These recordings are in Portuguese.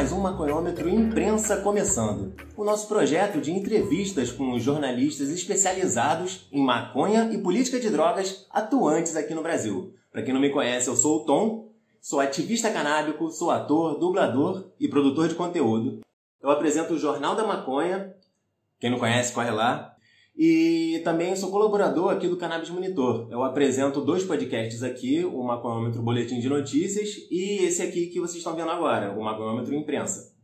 Mais um Maconhômetro Imprensa começando. O nosso projeto de entrevistas com jornalistas especializados em maconha e política de drogas atuantes aqui no Brasil. Para quem não me conhece, eu sou o Tom, sou ativista canábico, sou ator, dublador e produtor de conteúdo. Eu apresento o Jornal da Maconha. Quem não conhece, corre lá. E também sou colaborador aqui do Cannabis Monitor. Eu apresento dois podcasts aqui, o Maconômetro Boletim de Notícias e esse aqui que vocês estão vendo agora, o Maconômetro Imprensa.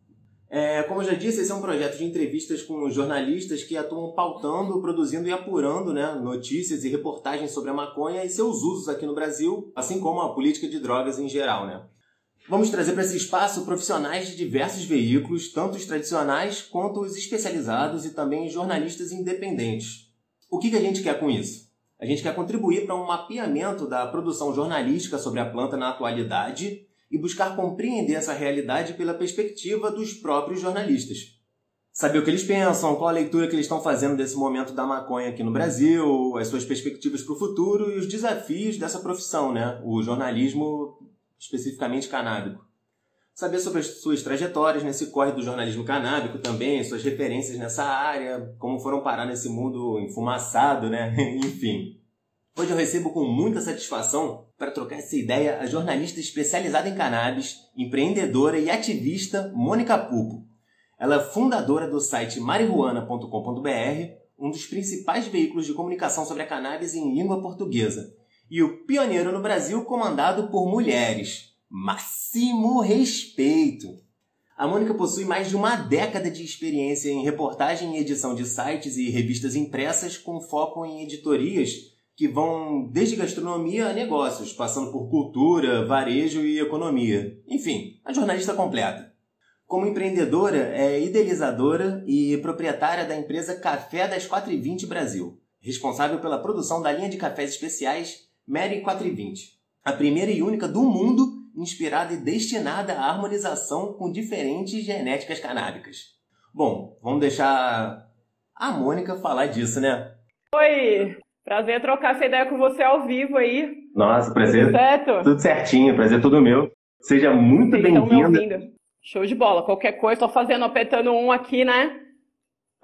É, como eu já disse, esse é um projeto de entrevistas com jornalistas que atuam pautando, produzindo e apurando né, notícias e reportagens sobre a maconha e seus usos aqui no Brasil, assim como a política de drogas em geral. Né? Vamos trazer para esse espaço profissionais de diversos veículos, tanto os tradicionais quanto os especializados e também jornalistas independentes. O que, que a gente quer com isso? A gente quer contribuir para um mapeamento da produção jornalística sobre a planta na atualidade e buscar compreender essa realidade pela perspectiva dos próprios jornalistas. Saber o que eles pensam, qual a leitura que eles estão fazendo desse momento da maconha aqui no Brasil, as suas perspectivas para o futuro e os desafios dessa profissão, né? O jornalismo especificamente canábico. Saber sobre as suas trajetórias nesse corre do jornalismo canábico também, suas referências nessa área, como foram parar nesse mundo enfumaçado, né? Enfim. Hoje eu recebo com muita satisfação para trocar essa ideia a jornalista especializada em cannabis, empreendedora e ativista Mônica Pupo. Ela é fundadora do site marihuana.com.br, um dos principais veículos de comunicação sobre a cannabis em língua portuguesa, e o pioneiro no Brasil comandado por mulheres. Máximo respeito! A Mônica possui mais de uma década de experiência em reportagem e edição de sites e revistas impressas com foco em editorias que vão desde gastronomia a negócios, passando por cultura, varejo e economia. Enfim, a jornalista completa. Como empreendedora, é idealizadora e proprietária da empresa Café das 420 Brasil, responsável pela produção da linha de cafés especiais Mary 420, a primeira e única do mundo inspirada e destinada à harmonização com diferentes genéticas canábicas. Bom, vamos deixar a Mônica falar disso, né? Oi, prazer trocar essa ideia com você ao vivo aí. Nossa, prazer. Tudo certo? Tudo certinho, prazer tudo meu. Seja muito bem-vinda. Show de bola. Qualquer coisa, tô fazendo, apertando um aqui, né?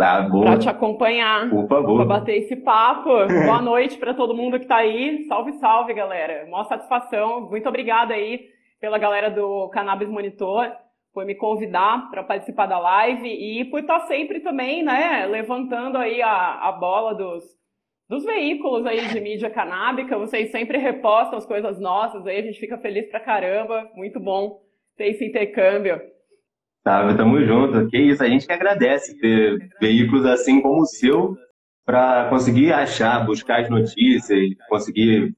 Tá bom. Pra te acompanhar. Por favor. Pra bater esse papo. Boa noite para todo mundo que tá aí. Salve, salve, galera. Mó satisfação. Muito obrigada aí pela galera do Cannabis Monitor por me convidar para participar da live e por estar tá sempre também, né, levantando aí a, a bola dos, dos veículos aí de mídia canábica. Vocês sempre repostam as coisas nossas aí, a gente fica feliz pra caramba. Muito bom ter esse intercâmbio. Tá, tamo junto. Que isso, a gente que agradece ter veículos assim como o seu para conseguir achar, buscar as notícias, conseguir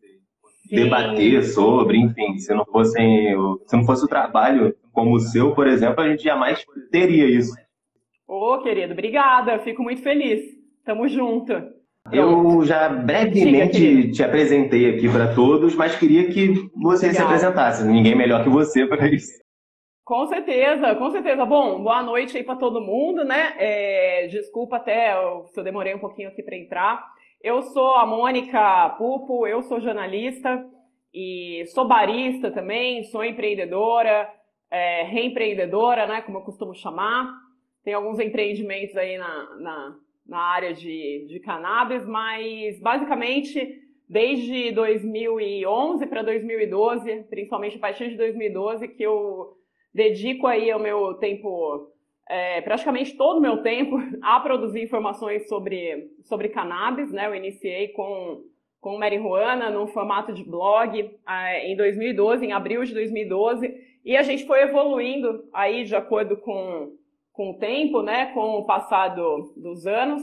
debater sobre, enfim, se não fossem, se não fosse o trabalho como o seu, por exemplo, a gente jamais teria isso. Ô, querido, obrigada, fico muito feliz. Tamo junto. Eu já brevemente Diga, te apresentei aqui para todos, mas queria que você se apresentasse. Ninguém melhor que você para isso. Com certeza, com certeza. Bom, boa noite aí para todo mundo, né? É, desculpa até se eu demorei um pouquinho aqui para entrar. Eu sou a Mônica Pupo, eu sou jornalista e sou barista também, sou empreendedora, é, reempreendedora, né? Como eu costumo chamar. Tem alguns empreendimentos aí na, na, na área de, de cannabis, mas basicamente desde 2011 para 2012, principalmente a partir de 2012, que eu dedico aí o meu tempo, é, praticamente todo o meu tempo, a produzir informações sobre, sobre cannabis, né? Eu iniciei com, com marihuana no formato de blog é, em 2012, em abril de 2012, e a gente foi evoluindo aí de acordo com, com o tempo, né? Com o passado dos anos.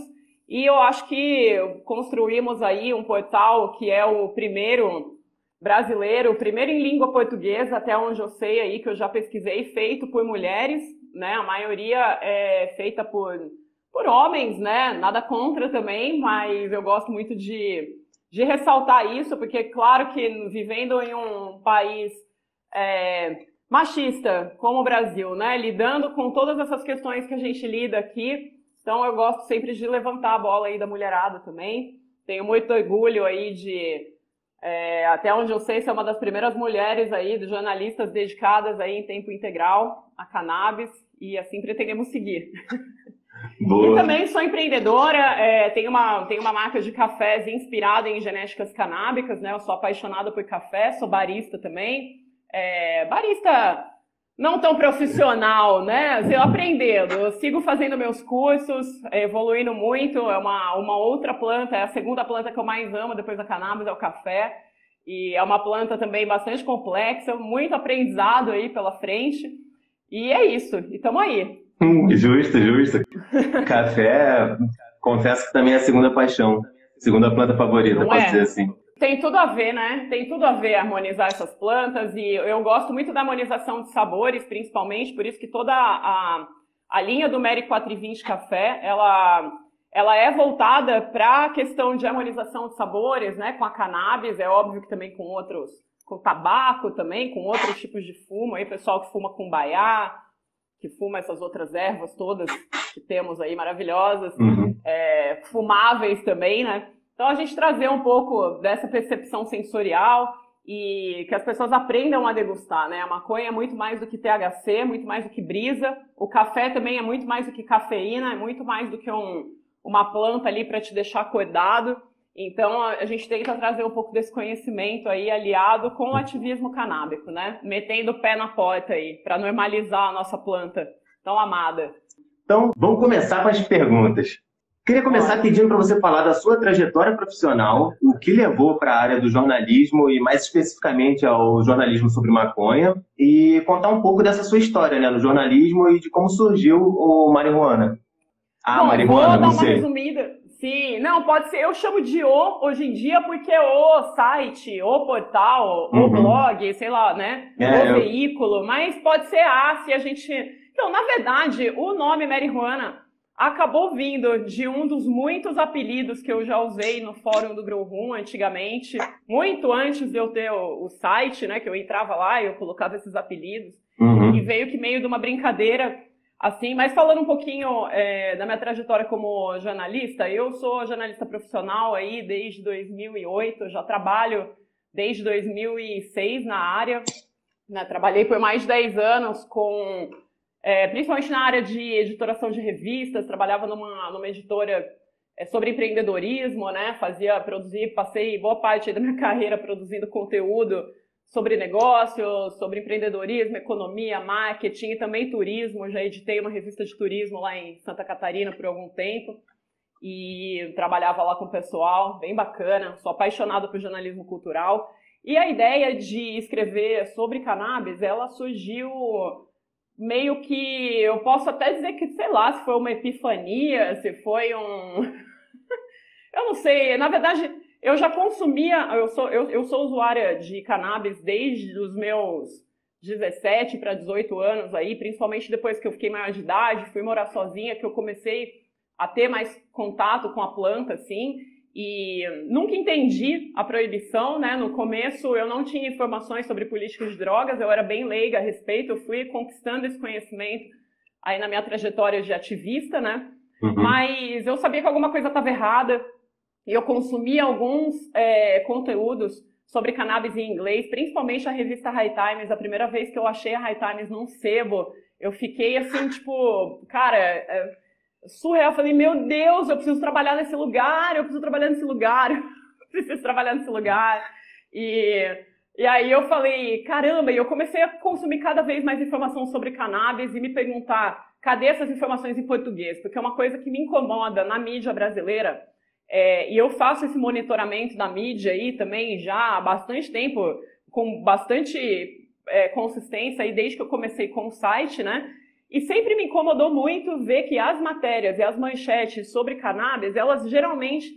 E eu acho que construímos aí um portal que é o primeiro brasileiro, primeiro em língua portuguesa, até onde eu sei aí, que eu já pesquisei, feito por mulheres, né? A maioria é feita por, por homens, né? Nada contra também, mas eu gosto muito de, de ressaltar isso, porque claro que vivendo em um país é, machista como o Brasil, né? Lidando com todas essas questões que a gente lida aqui, então eu gosto sempre de levantar a bola aí da mulherada também. Tenho muito orgulho aí de É, até onde eu sei, você é uma das primeiras mulheres aí, de jornalistas dedicadas aí em tempo integral a cannabis e assim pretendemos seguir. Boa. E também sou empreendedora, é, tenho, uma, tenho uma marca de cafés inspirada em genéticas canábicas, né? Eu sou apaixonada por café, sou barista também. É, barista não tão profissional, né? Assim, eu aprendendo, eu sigo fazendo meus cursos, evoluindo muito. É uma, uma outra planta, é a segunda planta que eu mais amo depois da cannabis, é o café. E é uma planta também bastante complexa, muito aprendizado aí pela frente. E é isso, e estamos aí. Hum, justo, justo. Café, confesso que também é a segunda paixão, segunda planta favorita, Não pode é? dizer assim. Tem tudo a ver, né? Tem tudo a ver harmonizar essas plantas e eu gosto muito da harmonização de sabores, principalmente, por isso que toda a, a linha do Mary 420 Café, ela, ela é voltada para a questão de harmonização de sabores, né? Com a cannabis, é óbvio que também com outros, com tabaco também, com outros tipos de fumo, aí pessoal que fuma com baiá, que fuma essas outras ervas todas que temos aí maravilhosas, uhum. é, fumáveis também, né? Então, a gente trazer um pouco dessa percepção sensorial e que as pessoas aprendam a degustar, né? A maconha é muito mais do que THC, muito mais do que brisa. O café também é muito mais do que cafeína, é muito mais do que um, uma planta ali para te deixar acordado. Então, a gente tenta trazer um pouco desse conhecimento aí aliado com o ativismo canábico, né? Metendo o pé na porta aí, para normalizar a nossa planta tão amada. Então, vamos começar com as perguntas. Queria começar pedindo para você falar da sua trajetória profissional, o que levou para a área do jornalismo e mais especificamente ao jornalismo sobre maconha e contar um pouco dessa sua história né, no jornalismo e de como surgiu o marihuana. Ah, Bom, marihuana, vou dar uma sei. resumida. Sim, não, pode ser. Eu chamo de o hoje em dia porque é o site, o portal, uhum. o blog, sei lá, né? É, o eu... veículo, mas pode ser a se a gente. Então, na verdade, o nome marihuana acabou vindo de um dos muitos apelidos que eu já usei no fórum do Grow Room antigamente, muito antes de eu ter o, o site, né, que eu entrava lá e eu colocava esses apelidos, uhum. e veio que meio de uma brincadeira, assim, mas falando um pouquinho é, da minha trajetória como jornalista, eu sou jornalista profissional aí desde 2008, já trabalho desde 2006 na área, né, trabalhei por mais de 10 anos com é, principalmente na área de editoração de revistas, trabalhava numa, numa editora é, sobre empreendedorismo, né? Fazia, produzir, passei boa parte da minha carreira produzindo conteúdo sobre negócios, sobre empreendedorismo, economia, marketing e também turismo. Já editei uma revista de turismo lá em Santa Catarina por algum tempo e trabalhava lá com o pessoal, bem bacana. Sou apaixonado por jornalismo cultural. E a ideia de escrever sobre cannabis, ela surgiu meio que eu posso até dizer que, sei lá, se foi uma epifania, se foi um. eu não sei, na verdade, eu já consumia, eu sou, eu, eu sou usuária de cannabis desde os meus 17 para 18 anos aí, principalmente depois que eu fiquei maior de idade, fui morar sozinha, que eu comecei a ter mais contato com a planta, assim. E nunca entendi a proibição, né? No começo eu não tinha informações sobre políticas de drogas, eu era bem leiga a respeito, eu fui conquistando esse conhecimento aí na minha trajetória de ativista, né? Uhum. Mas eu sabia que alguma coisa estava errada e eu consumia alguns é, conteúdos sobre cannabis em inglês, principalmente a revista High Times. A primeira vez que eu achei a High Times num sebo, eu fiquei assim, tipo, cara. Surreal. Eu falei, meu Deus, eu preciso trabalhar nesse lugar, eu preciso trabalhar nesse lugar, eu preciso trabalhar nesse lugar. E, e aí eu falei, caramba, e eu comecei a consumir cada vez mais informação sobre cannabis e me perguntar, cadê essas informações em português? Porque é uma coisa que me incomoda na mídia brasileira. É, e eu faço esse monitoramento da mídia aí também já há bastante tempo, com bastante é, consistência aí desde que eu comecei com o site, né? E sempre me incomodou muito ver que as matérias e as manchetes sobre cannabis, elas geralmente,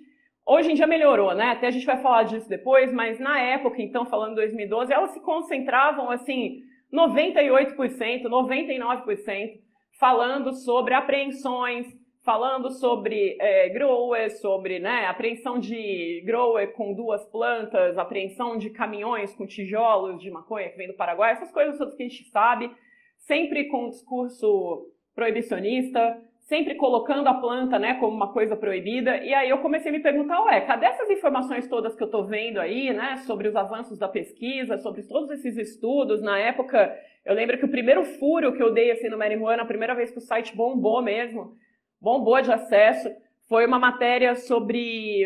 hoje em dia melhorou, né? Até a gente vai falar disso depois, mas na época, então, falando 2012, elas se concentravam, assim, 98%, 99%, falando sobre apreensões, falando sobre é, grower, sobre né, apreensão de grower com duas plantas, apreensão de caminhões com tijolos de maconha que vem do Paraguai, essas coisas todas que a gente sabe sempre com um discurso proibicionista, sempre colocando a planta, né, como uma coisa proibida. E aí eu comecei a me perguntar, ué, cadê essas informações todas que eu estou vendo aí, né, sobre os avanços da pesquisa, sobre todos esses estudos? Na época, eu lembro que o primeiro furo que eu dei assim no marihuana, a primeira vez que o site bombou mesmo, bombou de acesso, foi uma matéria sobre,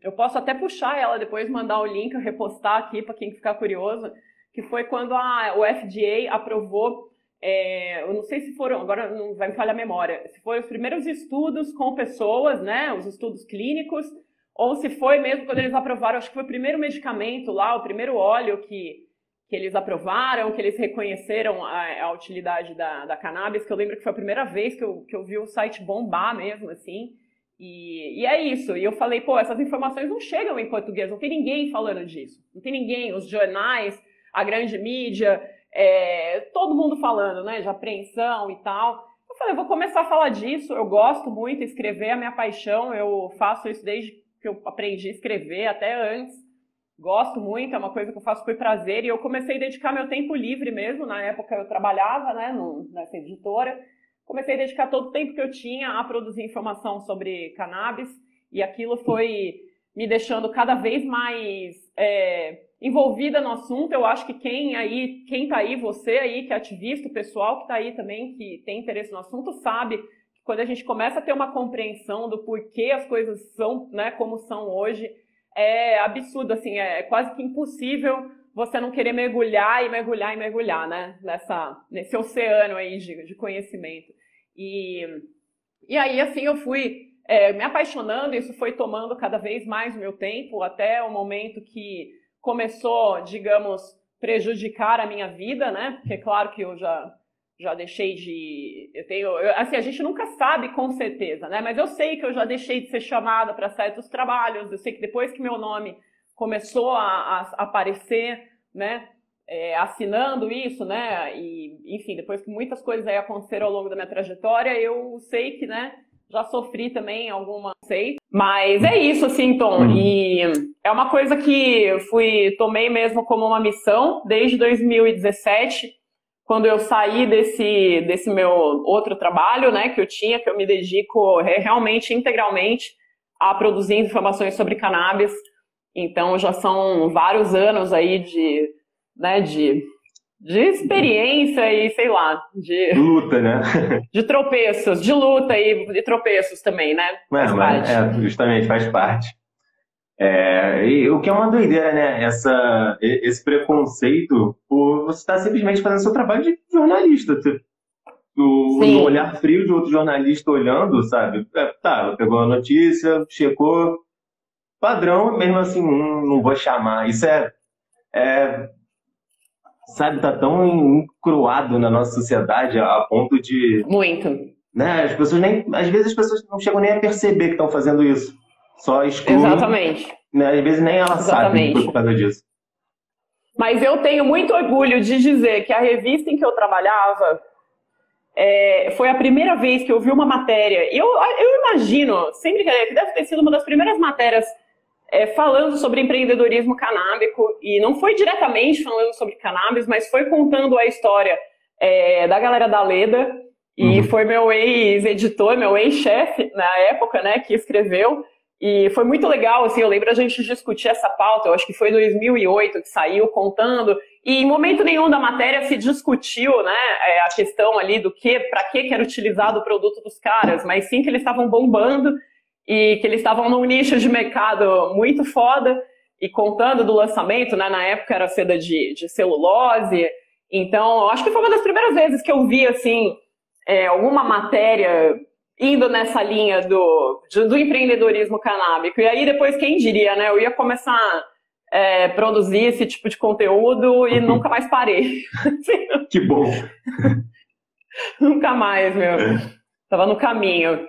eu posso até puxar ela depois, mandar o link, repostar aqui para quem ficar curioso, que foi quando a, o FDA aprovou é, eu não sei se foram, agora não vai me falhar a memória, se foram os primeiros estudos com pessoas, né, os estudos clínicos, ou se foi mesmo quando eles aprovaram, acho que foi o primeiro medicamento lá, o primeiro óleo que, que eles aprovaram, que eles reconheceram a, a utilidade da, da cannabis, que eu lembro que foi a primeira vez que eu, que eu vi o site bombar mesmo, assim, e, e, é isso. E eu falei, pô, essas informações não chegam em português, não tem ninguém falando disso. Não tem ninguém, os jornais, a grande mídia, é, todo mundo falando, né, de apreensão e tal. Eu falei, vou começar a falar disso, eu gosto muito, escrever é a minha paixão, eu faço isso desde que eu aprendi a escrever, até antes. Gosto muito, é uma coisa que eu faço por prazer, e eu comecei a dedicar meu tempo livre mesmo, na época eu trabalhava, né, no, nessa editora, comecei a dedicar todo o tempo que eu tinha a produzir informação sobre cannabis, e aquilo foi me deixando cada vez mais... É, envolvida no assunto. Eu acho que quem aí, quem tá aí, você aí que é ativista, o pessoal que tá aí também que tem interesse no assunto, sabe que quando a gente começa a ter uma compreensão do porquê as coisas são, né, como são hoje, é absurdo, assim, é quase que impossível você não querer mergulhar e mergulhar e mergulhar, né, nessa, nesse oceano aí de, de conhecimento. E, e aí, assim, eu fui é, me apaixonando, isso foi tomando cada vez mais o meu tempo, até o momento que começou, digamos, prejudicar a minha vida, né? Porque claro que eu já já deixei de, eu tenho, eu, assim, a gente nunca sabe com certeza, né? Mas eu sei que eu já deixei de ser chamada para certos trabalhos. Eu sei que depois que meu nome começou a, a aparecer, né? É, assinando isso, né? E enfim, depois que muitas coisas aí aconteceram ao longo da minha trajetória, eu sei que, né? Já sofri também alguma sei, mas é isso assim, Tom. Uhum. E é uma coisa que fui tomei mesmo como uma missão desde 2017, quando eu saí desse desse meu outro trabalho, né, que eu tinha, que eu me dedico realmente integralmente a produzir informações sobre cannabis. Então já são vários anos aí de, né, de de experiência e, sei lá, de. Luta, né? De tropeços, de luta e de tropeços também, né? Faz mas, é, justamente, faz parte. É, e o que é uma doideira, né? Essa, esse preconceito por você estar simplesmente fazendo seu trabalho de jornalista. O, o olhar frio de outro jornalista olhando, sabe? É, tá, pegou a notícia, checou, padrão, mesmo assim, não, não vou chamar. Isso é, é sabe, tá tão encruado na nossa sociedade a ponto de. Muito. Né, as pessoas nem. Às vezes as pessoas não chegam nem a perceber que estão fazendo isso. Só excluem. Exatamente. Né, às vezes nem ela sabe por causa disso. Mas eu tenho muito orgulho de dizer que a revista em que eu trabalhava é, foi a primeira vez que eu vi uma matéria. E eu, eu imagino, sem brincadeira, que deve ter sido uma das primeiras matérias é, falando sobre empreendedorismo canábico, e não foi diretamente falando sobre cannabis, mas foi contando a história é, da galera da Leda, e uhum. foi meu ex-editor, meu ex-chefe na época, né, que escreveu, e foi muito legal, assim, eu lembro a gente discutir essa pauta, eu acho que foi em 2008 que saiu contando, e em momento nenhum da matéria se discutiu, né, é, a questão ali do que, para que era utilizado o produto dos caras, mas sim que eles estavam bombando e que eles estavam num nicho de mercado muito foda e contando do lançamento, né, na época era seda de, de celulose, então acho que foi uma das primeiras vezes que eu vi assim é, alguma matéria indo nessa linha do, de, do empreendedorismo canábico. E aí depois, quem diria, né? Eu ia começar a é, produzir esse tipo de conteúdo e nunca mais parei. que bom! nunca mais, meu. Tava no caminho.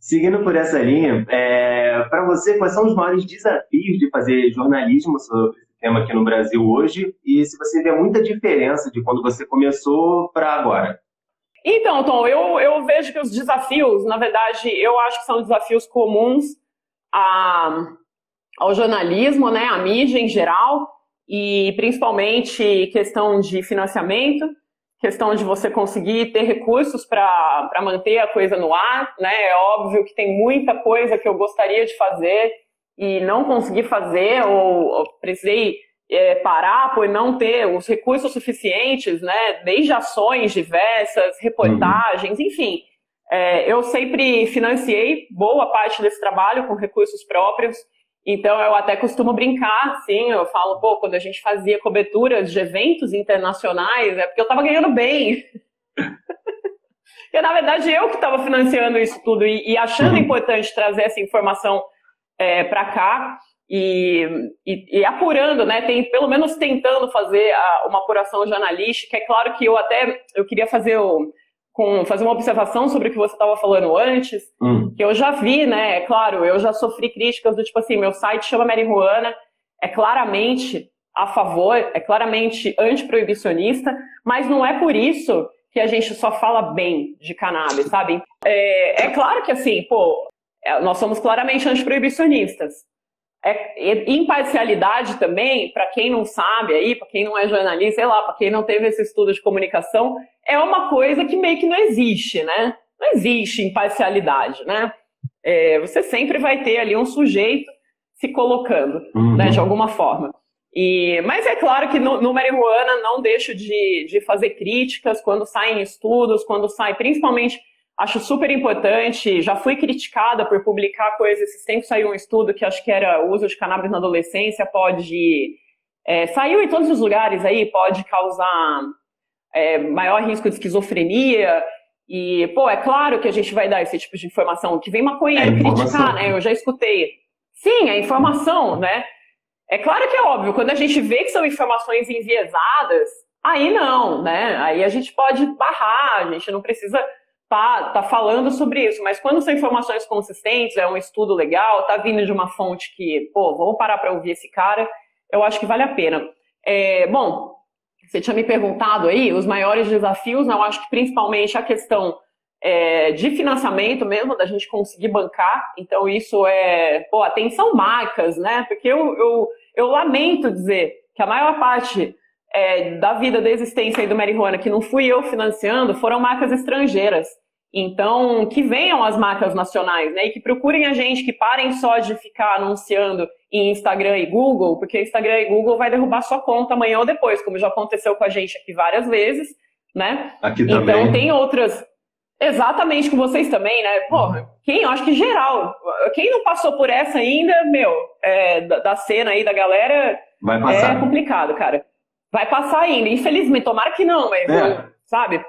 Seguindo por essa linha, é, para você, quais são os maiores desafios de fazer jornalismo sobre esse tema aqui no Brasil hoje? E se você vê muita diferença de quando você começou para agora? Então, Tom, eu, eu vejo que os desafios, na verdade, eu acho que são desafios comuns a, ao jornalismo, né, à mídia em geral, e principalmente questão de financiamento questão de você conseguir ter recursos para manter a coisa no ar, né? É óbvio que tem muita coisa que eu gostaria de fazer e não consegui fazer, ou, ou precisei é, parar por não ter os recursos suficientes, né? Desde ações diversas, reportagens, uhum. enfim. É, eu sempre financiei boa parte desse trabalho com recursos próprios. Então eu até costumo brincar, assim, eu falo, pô, quando a gente fazia coberturas de eventos internacionais, é porque eu estava ganhando bem. e na verdade eu que estava financiando isso tudo e, e achando uhum. importante trazer essa informação é, para cá e, e, e, apurando, né? Tem pelo menos tentando fazer a, uma apuração jornalística. É claro que eu até eu queria fazer o, com, fazer uma observação sobre o que você estava falando antes, hum. Que eu já vi, né? É claro, eu já sofri críticas do tipo assim, meu site chama Marihuana, é claramente a favor, é claramente antiproibicionista, mas não é por isso que a gente só fala bem de cannabis, sabe? É, é claro que assim, pô, é, nós somos claramente antiproibicionistas. É, imparcialidade também, para quem não sabe aí, para quem não é jornalista, sei lá, para quem não teve esse estudo de comunicação, é uma coisa que meio que não existe, né? Não existe imparcialidade, né? É, você sempre vai ter ali um sujeito se colocando, uhum. né, de alguma forma. E, mas é claro que no, no marihuana não deixo de, de fazer críticas quando saem estudos, quando sai, principalmente Acho super importante. Já fui criticada por publicar coisas. Esses tempos saiu um estudo que acho que era o uso de cannabis na adolescência pode. É, saiu em todos os lugares aí, pode causar é, maior risco de esquizofrenia. E, pô, é claro que a gente vai dar esse tipo de informação. Que vem maconheiro é criticar, né? Eu já escutei. Sim, é informação, né? É claro que é óbvio, quando a gente vê que são informações enviesadas, aí não, né? Aí a gente pode barrar, a gente não precisa tá, tá falando sobre isso, mas quando são informações consistentes, é um estudo legal, tá vindo de uma fonte que, pô, vou parar para ouvir esse cara, eu acho que vale a pena. É, bom, você tinha me perguntado aí os maiores desafios, né, eu acho que principalmente a questão é, de financiamento mesmo, da gente conseguir bancar, então isso é, pô, atenção marcas, né, porque eu, eu, eu lamento dizer que a maior parte é, da vida da existência aí do marihuana, que não fui eu financiando, foram marcas estrangeiras. Então, que venham as marcas nacionais, né? E que procurem a gente, que parem só de ficar anunciando em Instagram e Google, porque Instagram e Google vai derrubar sua conta amanhã ou depois, como já aconteceu com a gente aqui várias vezes, né? Aqui então, também. Então tem outras. Exatamente com vocês também, né? Porra, quem, eu acho que geral, quem não passou por essa ainda, meu, é, da, da, cena aí da galera, vai passar. é complicado, cara. Vai passar ainda, infelizmente, tomara que não, mas, é. sabe?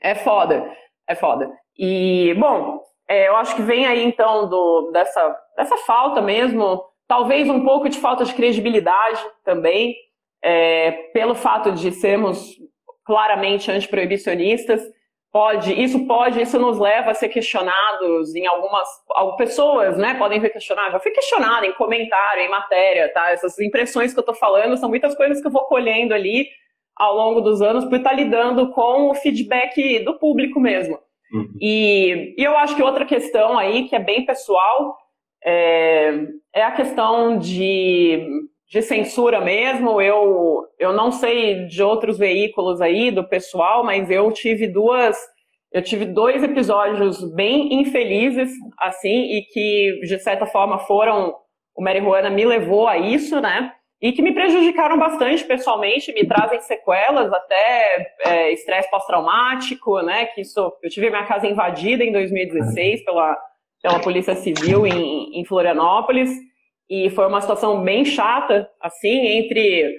É foda. É foda. E, bom, é, eu acho que vem aí então do, dessa, dessa falta mesmo, talvez um pouco de falta de credibilidade também, é, pelo fato de sermos claramente antiproibicionistas. Pode, isso pode, isso nos leva a ser questionados em algumas, algumas pessoas, né? Podem ser questionadas. Já fui questionada em comentário, em matéria, tá? Essas impressões que eu tô falando são muitas coisas que eu vou colhendo ali ao longo dos anos por estar lidando com o feedback do público mesmo. Uhum. E, e, eu acho que outra questão aí, que é bem pessoal, é, é a questão de, de censura mesmo. Eu, eu não sei de outros veículos aí do pessoal, mas eu tive duas. Eu tive dois episódios bem infelizes, assim, e que, de certa forma, foram. O Marihuana me levou a isso, né? E que me prejudicaram bastante pessoalmente, me trazem sequelas, até é, estresse pós-traumático, né? Que isso, eu tive minha casa invadida em 2016 pela, pela Polícia Civil em, em Florianópolis e foi uma situação bem chata, assim, entre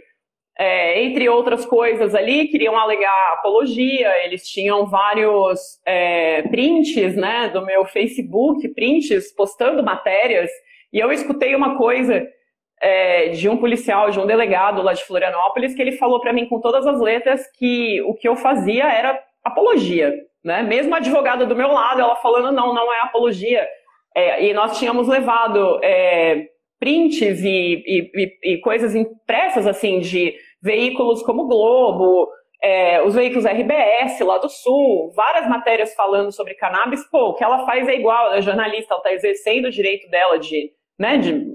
é, entre outras coisas ali, queriam alegar apologia, eles tinham vários é, prints, né, do meu Facebook, prints postando matérias, e eu escutei uma coisa é, de um policial, de um delegado lá de Florianópolis, que ele falou para mim com todas as letras que o que eu fazia era apologia, né? Mesmo a advogada do meu lado, ela falando não, não é apologia. É, e nós tínhamos levado é, prints e, e, e, coisas impressas assim de veículos como Globo, é, os veículos RBS lá do Sul, várias matérias falando sobre cannabis. Pô, o que ela faz é igual, ela é jornalista, ela está exercendo o direito dela de, né, de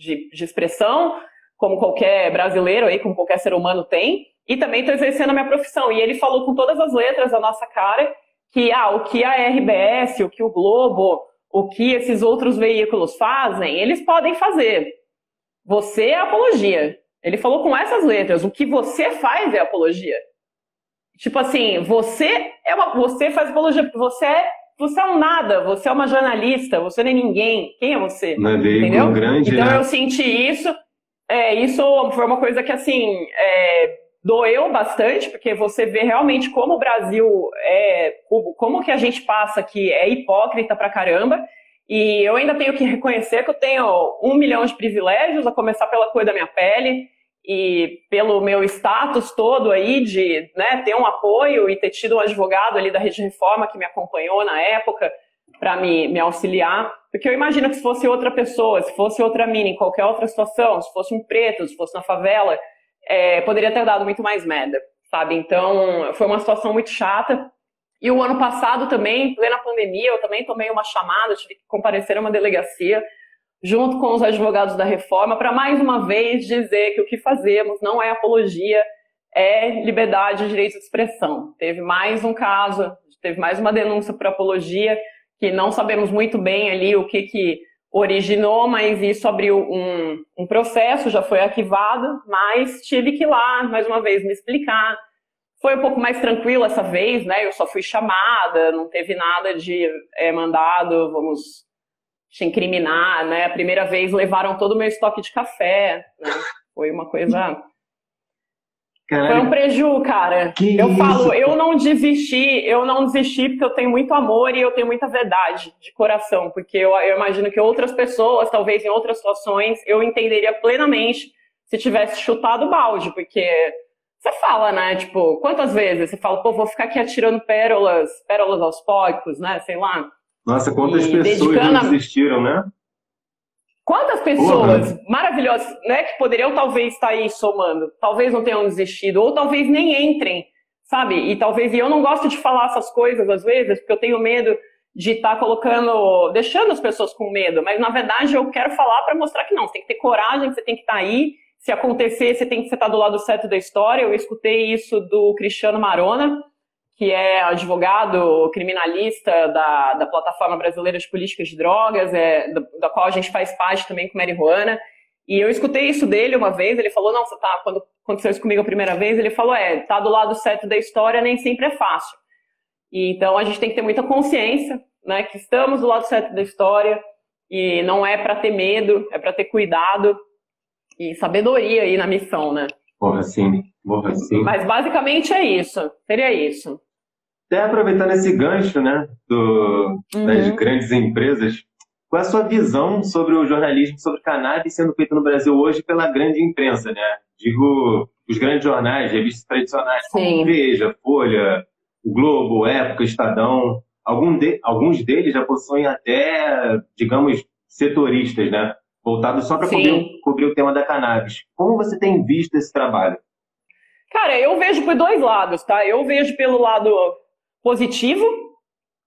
de, de expressão, como qualquer brasileiro aí, como qualquer ser humano tem. e também estou exercendo a minha profissão. E ele falou com todas as letras da nossa cara que ah, o que a RBS, o que o Globo, o que esses outros veículos fazem, eles podem fazer. Você é apologia. Ele falou com essas letras, o que você faz é apologia. Tipo assim, você é uma, você faz apologia, você é, você é um nada, você é uma jornalista, você não é ninguém. Quem é você? Não é Entendeu? grande, Então né? eu senti isso. É, isso foi uma coisa que assim é, doeu bastante, porque você vê realmente como o Brasil é, como que a gente passa que é hipócrita pra caramba. E eu ainda tenho que reconhecer que eu tenho um milhão de privilégios, a começar pela cor da minha pele e pelo meu status todo aí de né, ter um apoio e ter tido um advogado ali da Rede Reforma que me acompanhou na época para me, me auxiliar. Porque eu imagino que se fosse outra pessoa, se fosse outra mina em qualquer outra situação, se fosse um preto, se fosse na favela, é, poderia ter dado muito mais merda, sabe? Então, foi uma situação muito chata. E o ano passado também, plena pandemia, eu também tomei uma chamada, tive que comparecer a uma delegacia junto com os advogados da reforma, para mais uma vez dizer que o que fazemos não é apologia, é liberdade de direito de expressão. Teve mais um caso, teve mais uma denúncia por apologia, que não sabemos muito bem ali o que, que originou, mas isso abriu um, um processo, já foi arquivado, mas tive que ir lá, mais uma vez, me explicar. Foi um pouco mais tranquilo essa vez, né? Eu só fui chamada, não teve nada de é, mandado, vamos te incriminar, né? A primeira vez levaram todo o meu estoque de café, né? Foi uma coisa. Caralho. Foi um preju, cara. Que eu isso? falo, eu não desisti, eu não desisti porque eu tenho muito amor e eu tenho muita verdade de coração, porque eu, eu imagino que outras pessoas, talvez em outras situações, eu entenderia plenamente se tivesse chutado o balde, porque você fala, né? Tipo, quantas vezes você fala, pô, vou ficar aqui atirando pérolas, pérolas aos poucos, né? Sei lá. Nossa, quantas e pessoas não desistiram, né? Quantas pessoas Porra. maravilhosas, né, que poderiam talvez estar aí somando, talvez não tenham desistido, ou talvez nem entrem, sabe? E talvez, e eu não gosto de falar essas coisas às vezes, porque eu tenho medo de estar tá colocando, deixando as pessoas com medo, mas na verdade eu quero falar para mostrar que não, você tem que ter coragem, você tem que estar tá aí, se acontecer, você tem que estar do lado certo da história. Eu escutei isso do Cristiano Marona, que é advogado criminalista da, da Plataforma Brasileira de Políticas de Drogas, é, da, da, qual a gente faz parte também com marihuana. E eu escutei isso dele uma vez, ele falou, não, você tá, quando aconteceu isso comigo a primeira vez, ele falou, é, tá do lado certo da história nem sempre é fácil. E, então a gente tem que ter muita consciência, né, que estamos do lado certo da história e não é para ter medo, é para ter cuidado e sabedoria aí na missão, né? Porra, sim. Porra, sim. Mas basicamente é isso. Seria isso. Até aproveitando esse gancho, né, do, uhum. das grandes empresas, qual é a sua visão sobre o jornalismo sobre cannabis sendo feito no Brasil hoje pela grande imprensa, né? Digo, os grandes jornais, revistas tradicionais, como Veja, Folha, o Globo, Época, Estadão, algum de, alguns deles já possuem até, digamos, setoristas, né? Voltados só para cobrir, cobrir o tema da cannabis. Como você tem visto esse trabalho? Cara, eu vejo por dois lados, tá? Eu vejo pelo lado positivo.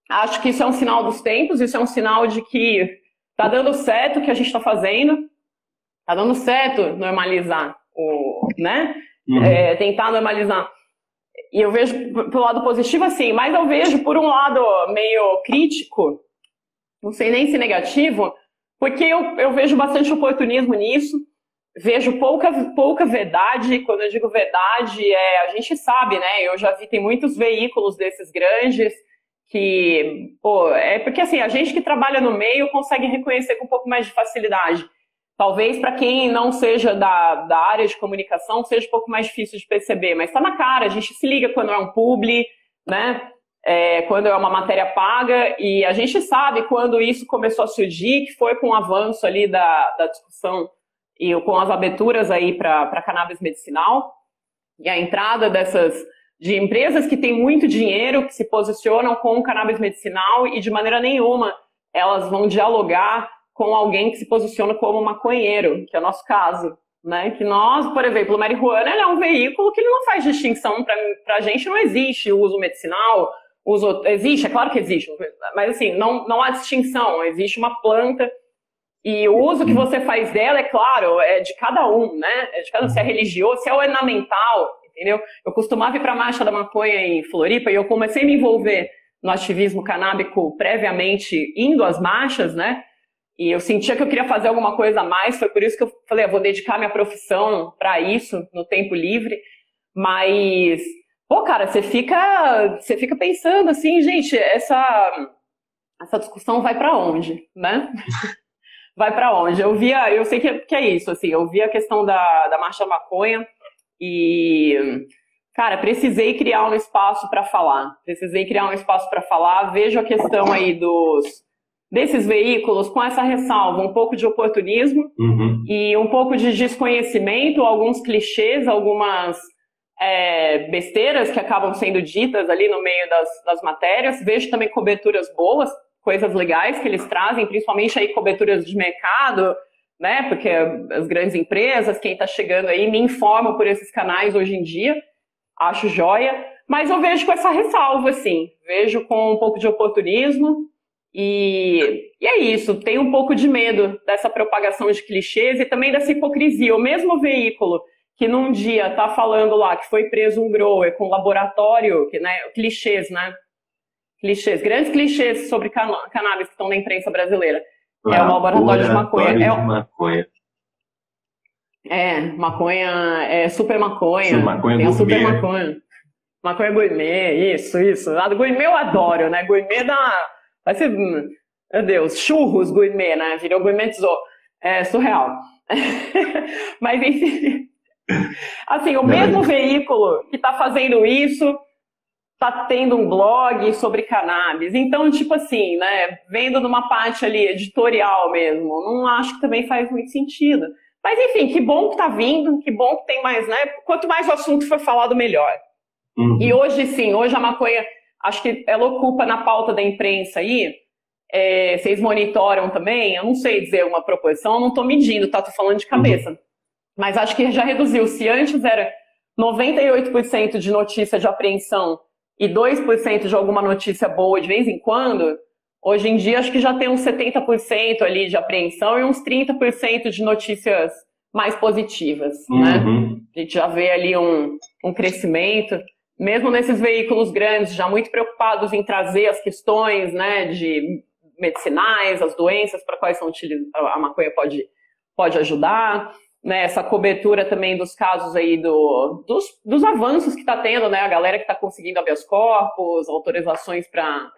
Acho que isso é um sinal dos tempos, isso é um sinal de que tá dando certo o que a gente está fazendo. Tá dando certo normalizar o, né? Uhum. É, tentar normalizar. E eu vejo pelo lado positivo assim, mas eu vejo por um lado meio crítico, não sei nem se negativo, porque eu, eu vejo bastante oportunismo nisso vejo pouca, pouca verdade. Quando eu digo verdade, é, a gente sabe, né? Eu já vi, tem muitos veículos desses grandes que, pô, é porque assim, a gente que trabalha no meio consegue reconhecer com um pouco mais de facilidade. Talvez para quem não seja da, da área de comunicação seja um pouco mais difícil de perceber, mas está na cara, a gente se liga quando é um publi, né? É, quando é uma matéria paga, e a gente sabe quando isso começou a surgir, que foi com o avanço ali da, da discussão e com as aberturas aí para cannabis medicinal e a entrada dessas de empresas que têm muito dinheiro, que se posicionam com o cannabis medicinal e de maneira nenhuma elas vão dialogar com alguém que se posiciona como maconheiro, que é o nosso caso. Né? Que nós, por exemplo, o marihuana é um veículo que ele não faz distinção, para a gente não existe o uso medicinal, uso, existe, é claro que existe, mas assim, não, não há distinção, existe uma planta e o uso que você faz dela, é claro, é de cada um, né? É de cada um, se é religioso, se é ornamental, entendeu? Eu costumava ir para a Marcha da Maconha em Floripa e eu comecei a me envolver no ativismo canábico previamente indo às marchas, né? E eu sentia que eu queria fazer alguma coisa a mais, foi por isso que eu falei, eu vou dedicar minha profissão para isso no tempo livre. Mas, pô, cara, você fica, você fica pensando assim, gente, essa essa discussão vai para onde, né? vai para onde? Eu via, eu sei que, é, que é isso, assim, eu vi a questão da, da marcha maconha e cara, precisei criar um espaço para falar. Precisei criar um espaço para falar. Vejo a questão aí dos desses veículos com essa ressalva, um pouco de oportunismo uhum. e um pouco de desconhecimento, alguns clichês, algumas é, besteiras que acabam sendo ditas ali no meio das, das matérias. Vejo também coberturas boas, coisas legais que eles trazem, principalmente aí coberturas de mercado, né? Porque as grandes empresas, quem está chegando aí, me informam por esses canais hoje em dia. Acho joia. Mas eu vejo com essa ressalva, assim. Vejo com um pouco de oportunismo. E, e é isso. Tenho um pouco de medo dessa propagação de clichês e também dessa hipocrisia. O mesmo veículo que num dia está falando lá que foi preso um grower com laboratório, que, né, clichês, né? Clichês, grandes clichês sobre cannabis que estão na imprensa brasileira. é o laboratório de maconha. É, maconha. é, maconha, é super maconha. Sim, maconha tem gourmet. super maconha. Maconha gourmet, isso, isso. A gourmet eu adoro, né? Gourmet da. Vai ser. Meu Deus, churros gourmet, né? Virou gourmetizou. É surreal. Mas enfim. Assim, o mesmo veículo que está fazendo isso tá tendo um blog sobre cannabis. Então, tipo assim, né, vendo numa parte ali editorial mesmo, não acho que também faz muito sentido. Mas enfim, que bom que tá vindo, que bom que tem mais, né? Quanto mais o assunto for falado, melhor. Uhum. E hoje sim, hoje a maconha, acho que ela ocupa na pauta da imprensa aí. É, vocês monitoram também? Eu não sei dizer uma proporção, eu não estou medindo, tá? Tô falando de cabeça. Uhum. Mas acho que já reduziu. Se antes era 98% de notícia de apreensão e 2% de alguma notícia boa de vez em quando, hoje em dia acho que já tem uns 70% ali de apreensão e uns 30% de notícias mais positivas, né? uhum. né? A gente já vê ali um, um crescimento, mesmo nesses veículos grandes, já muito preocupados em trazer as questões, né, de medicinais, as doenças para quais são a maconha pode, pode ajudar né, essa cobertura também dos casos aí do, dos, dos avanços que está tendo, né, a galera que está conseguindo habeas corpus, autorizações para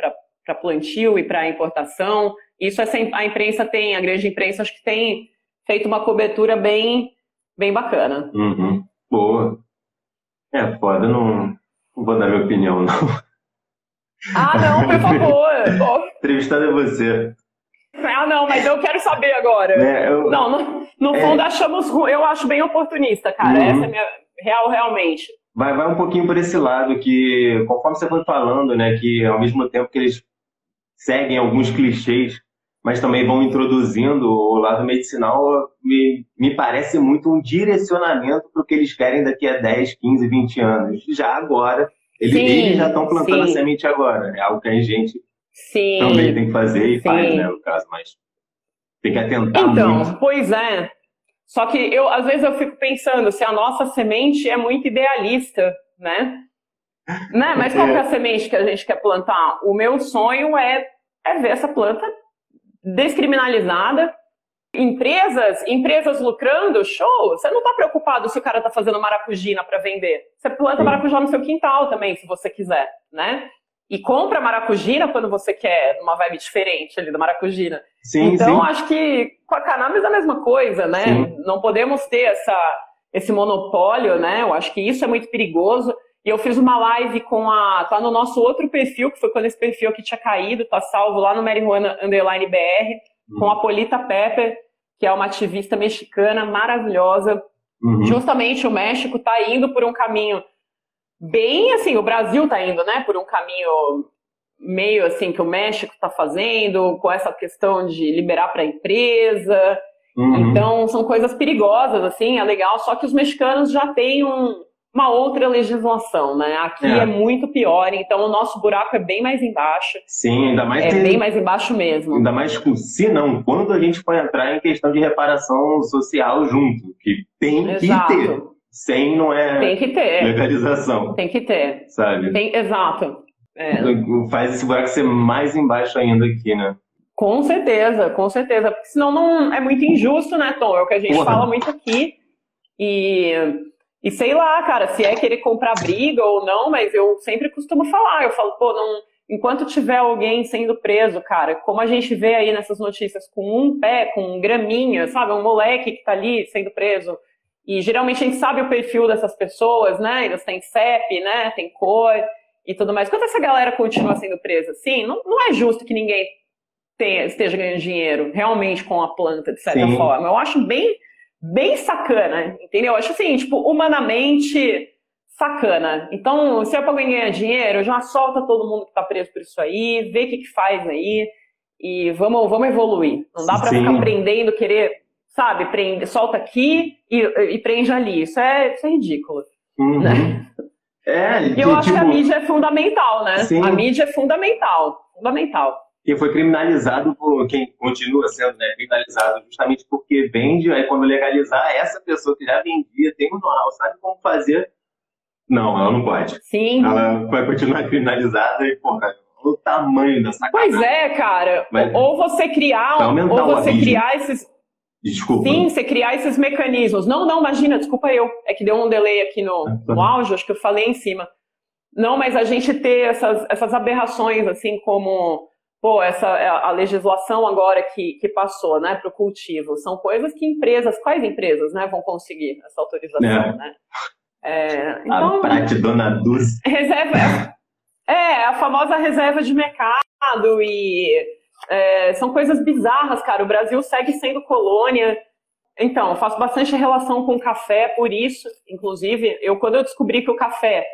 plantio e para importação. Isso essa, a imprensa tem, a grande imprensa acho que tem feito uma cobertura bem, bem bacana. Uhum. Boa. É foda, não, não vou dar minha opinião, não. Ah, não, por favor. Entrevistado é você. Ah, não, mas eu quero saber agora. É, eu... Não, no, é... fundo achamos eu acho bem oportunista, cara. Uhum. Essa é minha real realmente. Vai, vai um pouquinho por esse lado que, conforme você foi falando, né, que ao mesmo tempo que eles seguem alguns clichês, mas também vão introduzindo o lado medicinal, me, me parece muito um direcionamento para o que eles querem daqui a 10, 15, 20 anos. Já agora, eles, eles já estão plantando sim. a semente agora. É algo que a gente Sim. também tem que fazer e Sim. faz, né, no caso, mas tem que atentar então, muito. pois é. Só que eu, às vezes, eu fico pensando se a nossa semente é muito idealista, né? né? Mas qual é a semente que a gente quer plantar? O meu sonho é, é ver essa planta descriminalizada, empresas, empresas lucrando, show. Você não está preocupado se o cara está fazendo maracujina para vender. Você planta maracujá no seu quintal também, se você quiser, né? e compra maracujina quando você quer uma vibe diferente ali da maracujina. Sim, então, sim. acho que com a cannabis é a mesma coisa, né? Sim. Não podemos ter essa, esse monopólio, né? Eu acho que isso é muito perigoso. E eu fiz uma live com a. tá no nosso outro perfil, que foi quando esse perfil aqui tinha caído, tá salvo lá no Marihuana Underline BR, com a Polita Pepper, que é uma ativista mexicana maravilhosa. Uhum. Justamente o México tá indo por um caminho bem assim, o Brasil está indo, né, por um caminho meio assim que o México está fazendo, com essa questão de liberar para a empresa. Uhum. Então, são coisas perigosas, assim, é legal, só que os mexicanos já têm um, uma outra legislação, né? Aqui é. é. muito pior, então o nosso buraco é bem mais embaixo. Sim, ainda mais. É tem... bem mais embaixo mesmo. Ainda mais se não, quando a gente for entrar em questão de reparação social junto, que tem Exato. que ter 100 não é Tem que ter. legalização, Tem que ter. sabe? Tem, exato. É. Faz esse buraco ser mais embaixo ainda aqui, né? Com certeza, com certeza. Porque senão não é muito injusto, né, Tom? É o que a gente Porra. fala muito aqui. E, e sei lá, cara, se é querer comprar briga ou não, mas eu sempre costumo falar. Eu falo, pô, não, enquanto tiver alguém sendo preso, cara, como a gente vê aí nessas notícias, com um pé, com um graminha, sabe? Um moleque que tá ali sendo preso. E geralmente a gente sabe o perfil dessas pessoas, né? Eles têm CEP, né? Tem cor e tudo mais. Enquanto essa galera continua sendo presa assim, não, não é justo que ninguém tenha, esteja ganhando dinheiro realmente com a planta, de certa Sim. forma. Eu acho bem, bem sacana, entendeu? Eu acho assim, tipo, humanamente sacana. Então, se é pra alguém ganhar dinheiro, já solta todo mundo que tá preso por isso aí, vê o que, que faz aí e vamos, vamos evoluir. Não dá pra Sim. ficar prendendo, querer, sabe, prende, solta aqui e, e prende ali. Isso é, isso é ridículo. Uhum. Né? É, E eu acho que a tipo, mídia é fundamental, né? Sim. A mídia é fundamental. Fundamental. que foi criminalizado por quem continua sendo né, criminalizado justamente porque vende, aí quando legalizar, essa pessoa que já vendia tem um know-how, sabe como fazer. Não, ela não pode. Sim. Ela vai continuar criminalizada e, porra, o tamanho sacanagem. Pois é, cara. Mas- Ou você criar, ou você criar esses. Desculpa. Sim, você criar esses mecanismos. Não, não, imagina, desculpa eu. É que deu um delay aqui no, no áudio, acho que eu falei em cima. Não, mas a gente ter essas, essas aberrações, assim, como pô, essa a legislação agora que, que passou, né, para o cultivo, são coisas que empresas, quais empresas, né, vão conseguir essa autorização, É. né? É, A então, Prate Dona Dulce. reserva é a famosa reserva de mercado e é, são coisas bizarras, cara. O Brasil segue sendo colônia. Então, eu faço bastante relação com o café, por isso, inclusive, eu quando eu descobri que o café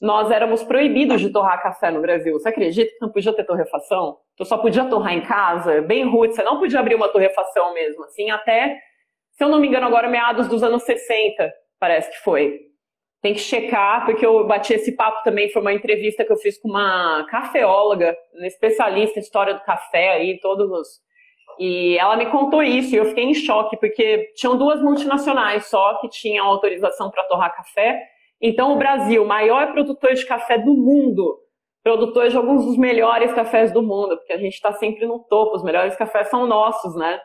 nós éramos proibidos de torrar café no Brasil. Você acredita que não podia ter torrefação? Tu só podia torrar em casa, bem rude. Você não podia abrir uma torrefação mesmo, assim, até, se eu não me engano, agora meados dos anos 60, parece que foi. Tem que checar, porque eu bati esse papo também, foi uma entrevista que eu fiz com uma cafeóloga, uma especialista em história do café aí, todos os... E ela me contou isso e eu fiquei em choque, porque tinham duas multinacionais só que tinham autorização para torrar café. Então, o Brasil, maior produtor de café do mundo, produtor de alguns dos melhores cafés do mundo, porque a gente está sempre no topo, os melhores cafés são nossos, né?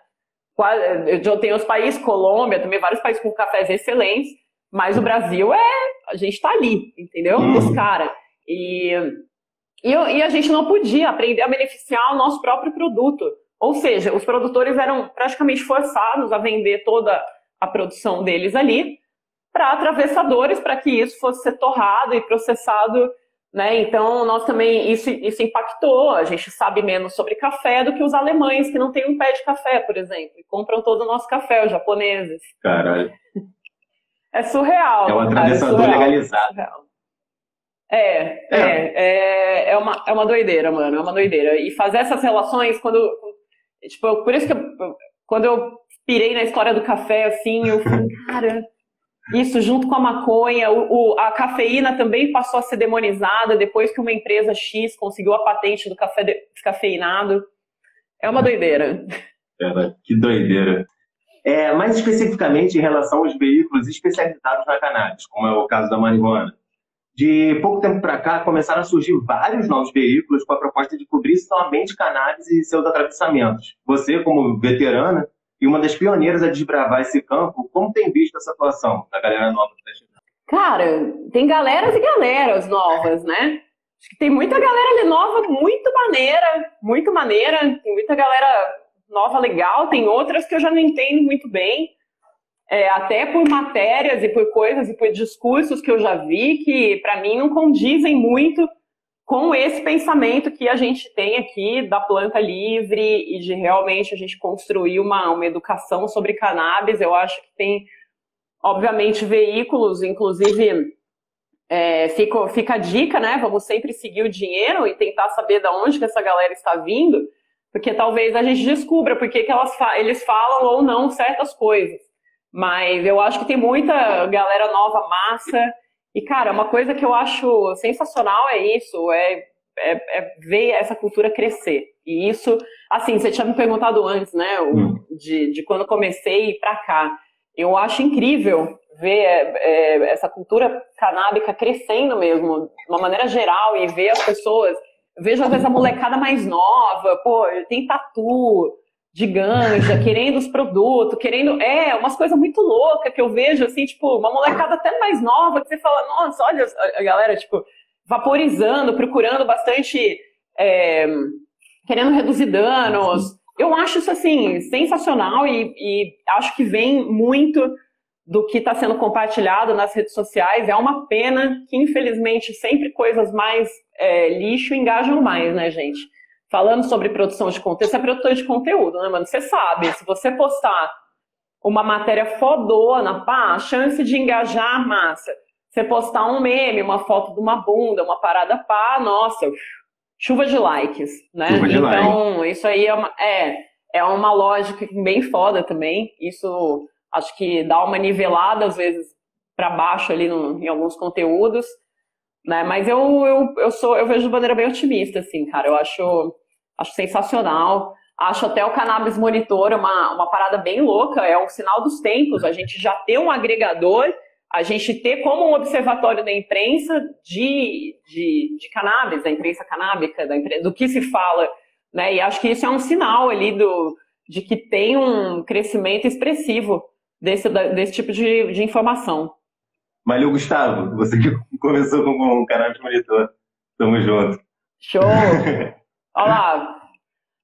Eu tenho os países, Colômbia, também vários países com cafés excelentes, mas o Brasil é. A gente está ali, entendeu? Uhum. Os caras. E, e, e a gente não podia aprender a beneficiar o nosso próprio produto. Ou seja, os produtores eram praticamente forçados a vender toda a produção deles ali para atravessadores, para que isso fosse ser torrado e processado. Né? Então, nós também, isso, isso impactou. A gente sabe menos sobre café do que os alemães, que não têm um pé de café, por exemplo, e compram todo o nosso café, os japoneses. Caralho. É surreal. É um cara, atravessador surreal, legalizado. É, é, é, é, uma, é uma doideira, mano, é uma doideira. E fazer essas relações, quando. Tipo, por isso que eu- quando eu pirei na história do café, assim, eu falei, cara, isso junto com a maconha, o, o- a cafeína também passou a ser demonizada depois que uma empresa X conseguiu a patente do café de- descafeinado. É uma doideira. Cara, que doideira. É, mais especificamente em relação aos veículos especializados na cannabis, como é o caso da marihuana. De pouco tempo para cá, começaram a surgir vários novos veículos com a proposta de cobrir somente cannabis e seus atravessamentos. Você, como veterana e uma das pioneiras a desbravar esse campo, como tem visto essa atuação da galera nova que tá chegando? Cara, tem galeras e galeras novas, né? Acho que tem muita galera nova, muito maneira, muito maneira. Tem muita galera nova legal, tem outras que eu já não entendo muito bem. É, até por matérias e por coisas e por discursos que eu já vi que, para mim, não condizem muito com esse pensamento que a gente tem aqui da planta livre e de realmente a gente construir uma, uma educação sobre cannabis. Eu acho que tem obviamente, veículos, inclusive, é, fica, fica a dica, né? Vamos sempre seguir o dinheiro e tentar saber de onde que essa galera está vindo, porque talvez a gente descubra por que elas eles falam ou não certas coisas. Mas eu acho que tem muita galera nova, massa. E, cara, uma coisa que eu acho sensacional é isso, é, é, é ver essa cultura crescer. E isso, assim, você tinha me perguntado antes, né, Hum. de, de quando comecei pra cá. Eu acho incrível ver é, é, essa cultura canábica crescendo mesmo, de uma maneira geral, e ver as pessoas. Vejo às vezes a molecada mais nova, pô, tem tatu de ganja, querendo os produtos, querendo. É, umas coisas muito loucas que eu vejo, assim, tipo, uma molecada até mais nova, que você fala, nossa, olha a galera, tipo, vaporizando, procurando bastante. É, querendo reduzir danos. Eu acho isso, assim, sensacional e, e acho que vem muito do que está sendo compartilhado nas redes sociais. É uma pena que, infelizmente, sempre coisas mais é, lixo engajam mais, né, gente? Falando sobre produção de conteúdo, você é produtor de conteúdo, né, mano? Você sabe, se você postar uma matéria fodona, pá, a chance de engajar massa. Você postar um meme, uma foto de uma bunda, uma parada pá, nossa, chuva de likes, né? Chuva de então, like. isso aí é uma, é, é uma lógica bem foda também. Isso acho que dá uma nivelada, às vezes, para baixo ali no, em alguns conteúdos, né? Mas eu, eu, eu sou, eu vejo de maneira bem otimista, assim, cara. Eu acho, acho sensacional. Acho até o Cannabis Monitor uma, uma parada bem louca, é um sinal dos tempos. A gente já ter um agregador, a gente ter como um observatório da imprensa de, de, de cannabis, da imprensa canábica, da imprensa, do que se fala, né? E acho que isso é um sinal ali do, de que tem um crescimento expressivo desse, desse tipo de, de informação. Valeu, Gustavo. Você que começou com o canal de monitor. Tamo junto. Show! Olha lá.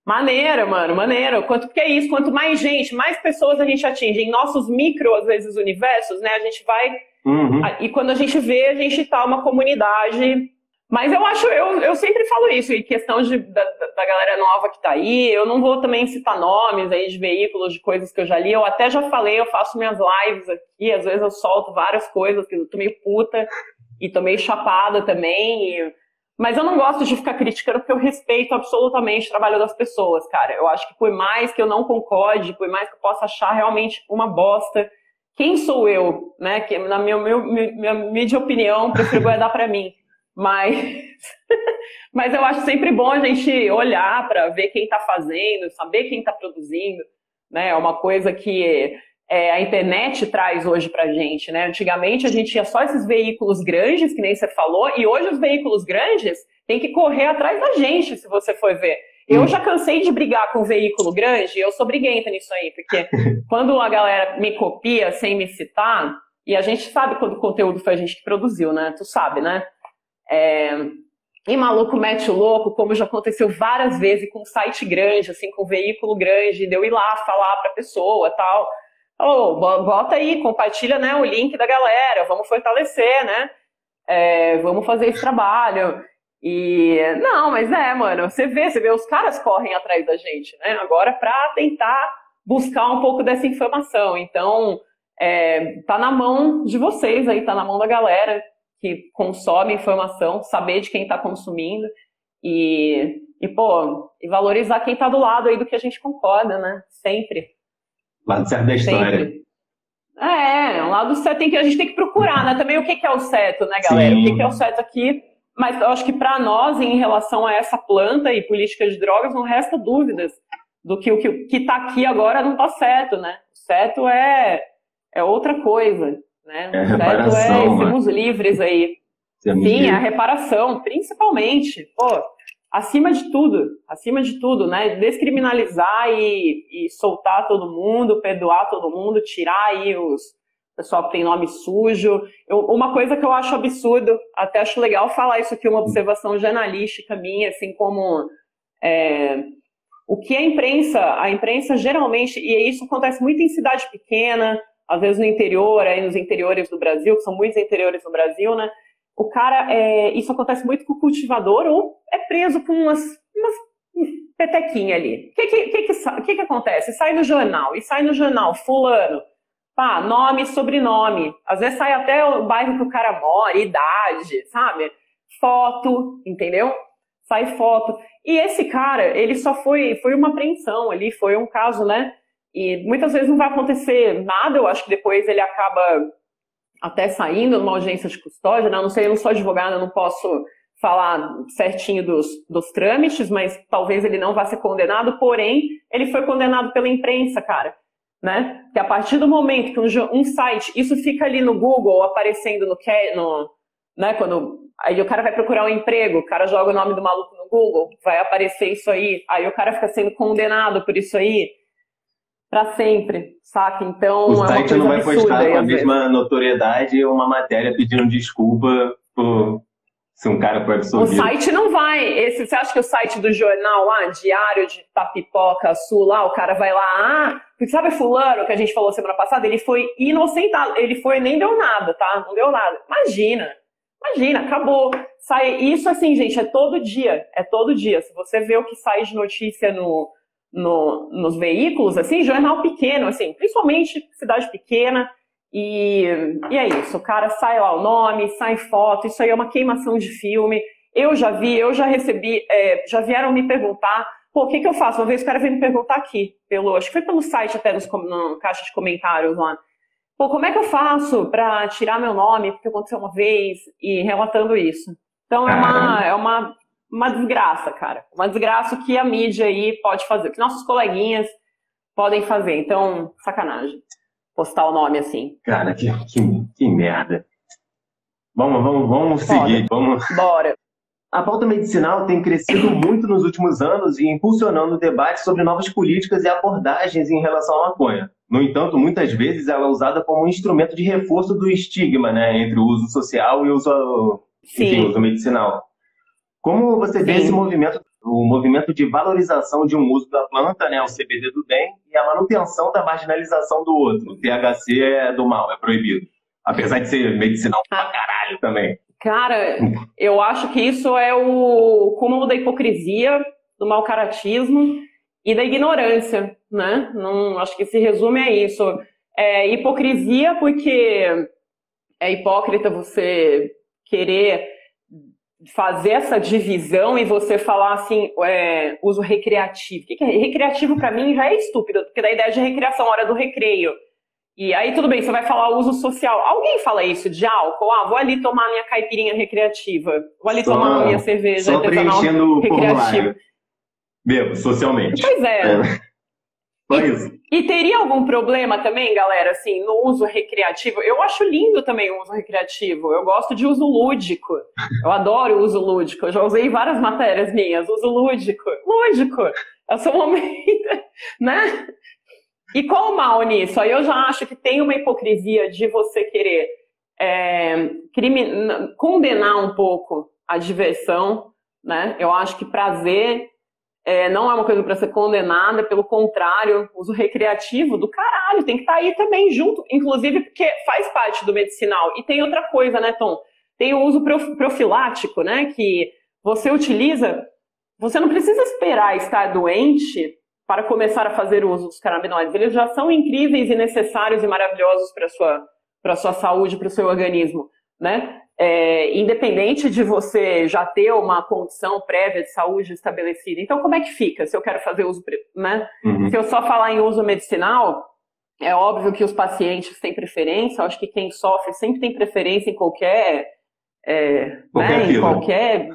Maneiro, mano, maneiro. Quanto porque é isso, quanto mais gente, mais pessoas a gente atinge em nossos micro, às vezes, universos, né? A gente vai. Uhum. E quando a gente vê, a gente tá uma comunidade mas eu acho, eu, eu sempre falo isso, em questão de, da, da galera nova que tá aí, eu não vou também citar nomes aí de veículos, de coisas que eu já li, eu até já falei, eu faço minhas lives aqui, às vezes eu solto várias coisas, que eu tô meio puta e tô meio chapada também, e... mas eu não gosto de ficar criticando porque eu respeito absolutamente o trabalho das pessoas, cara. Eu acho que por mais que eu não concorde, por mais que eu possa achar realmente uma bosta, quem sou eu, né? Que na minha, minha, minha, minha opinião, prefiro guardar para mim. Mas, mas eu acho sempre bom a gente olhar para ver quem está fazendo, saber quem está produzindo. Né? É uma coisa que é, a internet traz hoje para a gente. Né? Antigamente a gente tinha só esses veículos grandes, que nem você falou, e hoje os veículos grandes têm que correr atrás da gente, se você for ver. Eu hum. já cansei de brigar com veículo grande, eu sou briguenta nisso aí, porque quando a galera me copia sem me citar, e a gente sabe quando o conteúdo foi a gente que produziu, né? Tu sabe, né? É, e maluco mete o louco, como já aconteceu várias vezes com um site grande, assim, com um veículo grande, de eu ir lá falar para a pessoa tal. Oh, bota aí, compartilha né, o link da galera, vamos fortalecer, né? É, vamos fazer esse trabalho. E não, mas é, mano, você vê, você vê, os caras correm atrás da gente, né? Agora para tentar buscar um pouco dessa informação. Então, é, tá na mão de vocês aí, tá na mão da galera que consome informação, saber de quem está consumindo e, e, pô, e valorizar quem está do lado aí do que a gente concorda, né? Sempre. Lado certo da história. Sempre. É, um lado certo tem que a gente tem que procurar, né? Também o que, que é o certo, né, galera? Sim. O que, que é o certo aqui? Mas eu acho que para nós, em relação a essa planta e política de drogas, não resta dúvidas do que o que está aqui agora não está certo, né? O certo é, é outra coisa. Né? É o certo é sermos né? livres aí. Sermos Sim, livres. a reparação, principalmente. Pô, acima de tudo, acima de tudo, né? Descriminalizar e, e soltar todo mundo, perdoar todo mundo, tirar aí os pessoal que tem nome sujo. Eu, uma coisa que eu acho absurdo, até acho legal falar isso aqui, uma observação jornalística minha, assim como é, o que a imprensa, a imprensa geralmente, e isso acontece muito em cidade pequena, às vezes no interior, aí nos interiores do Brasil, que são muitos interiores no Brasil, né? O cara, é, isso acontece muito com o cultivador ou é preso com umas, umas petequinha ali. O que que, que, que, que, acontece? Sai no jornal, e sai no jornal, fulano, pá, nome sobrenome. Às vezes sai até o bairro que o cara mora, idade, sabe? Foto, entendeu? Sai foto. E esse cara, ele só foi, foi uma apreensão ali, foi um caso, né? E muitas vezes não vai acontecer nada, eu acho que depois ele acaba até saindo numa audiência de custódia, né? Eu não sei, eu não sou advogada, eu não posso falar certinho dos, dos trâmites, mas talvez ele não vá ser condenado, porém, ele foi condenado pela imprensa, cara. né? Que a partir do momento que um, um site, isso fica ali no Google aparecendo no, no né? Quando aí o cara vai procurar um emprego, o cara joga o nome do maluco no Google, vai aparecer isso aí, aí o cara fica sendo condenado por isso aí para sempre, saca? Então o é site não vai postar com a mesma vezes. notoriedade uma matéria pedindo desculpa por se um cara foi absorvido. O site não vai. Esse, você acha que o site do jornal lá, Diário de Tapipoca Sul, lá, o cara vai lá, ah, porque sabe fulano que a gente falou semana passada? Ele foi inocentado, ele foi nem deu nada, tá? Não deu nada. Imagina, imagina, acabou. Sai, isso assim, gente, é todo dia, é todo dia. Se você vê o que sai de notícia no, no, nos veículos, assim, jornal pequeno, assim, principalmente cidade pequena, e, e é isso, o cara sai lá o nome, sai foto, isso aí é uma queimação de filme. Eu já vi, eu já recebi, é, já vieram me perguntar, pô, o que, que eu faço? Uma vez o cara veio me perguntar aqui, pelo, acho que foi pelo site até, nos, na caixa de comentários lá. Pô, como é que eu faço para tirar meu nome, porque aconteceu uma vez, e relatando isso. Então é uma, é uma, uma desgraça, cara. Uma desgraça que a mídia aí pode fazer, que nossos coleguinhas podem fazer. Então, sacanagem postar o nome assim. Cara, que, que, que merda. Vamos, vamos, vamos seguir. Vamos. Bora. A pauta medicinal tem crescido muito nos últimos anos e impulsionando o debate sobre novas políticas e abordagens em relação à maconha. No entanto, muitas vezes ela é usada como um instrumento de reforço do estigma né, entre o uso social e o uso, enfim, uso medicinal. Como você Sim. vê esse movimento o movimento de valorização de um uso da planta, né, o CBD do bem, e a manutenção da marginalização do outro. O THC é do mal, é proibido. Apesar de ser medicinal pra ah. caralho também. Cara, eu acho que isso é o cúmulo da hipocrisia, do mau caratismo e da ignorância, né? Não, acho que se resume a isso. É hipocrisia porque é hipócrita você querer fazer essa divisão e você falar assim, é, uso recreativo. O que, que é? Recreativo para mim já é estúpido, porque da ideia de recreação, hora do recreio. E aí tudo bem, você vai falar uso social. Alguém fala isso de álcool? Ah, vou ali tomar minha caipirinha recreativa. Vou ali só, tomar minha cerveja só preenchendo recreativa. Bebo, socialmente. Pois é. é. Só isso. E teria algum problema também, galera, assim, no uso recreativo? Eu acho lindo também o uso recreativo. Eu gosto de uso lúdico. Eu adoro o uso lúdico. Eu já usei várias matérias minhas. Uso lúdico. Lúdico. É o seu momento, né? E qual o mal nisso? Aí eu já acho que tem uma hipocrisia de você querer é, condenar um pouco a diversão, né? Eu acho que prazer é, não é uma coisa para ser condenada, pelo contrário, uso recreativo do caralho, tem que estar tá aí também junto, inclusive porque faz parte do medicinal. E tem outra coisa, né, Tom? Tem o uso profilático, né, que você utiliza, você não precisa esperar estar doente para começar a fazer uso dos canabinoides. Eles já são incríveis e necessários e maravilhosos para a sua, para sua saúde, para o seu organismo, né? É, independente de você já ter uma condição prévia de saúde estabelecida. Então, como é que fica se eu quero fazer uso, né? Uhum. Se eu só falar em uso medicinal, é óbvio que os pacientes têm preferência, eu acho que quem sofre sempre tem preferência em qualquer, é, qualquer né, em qualquer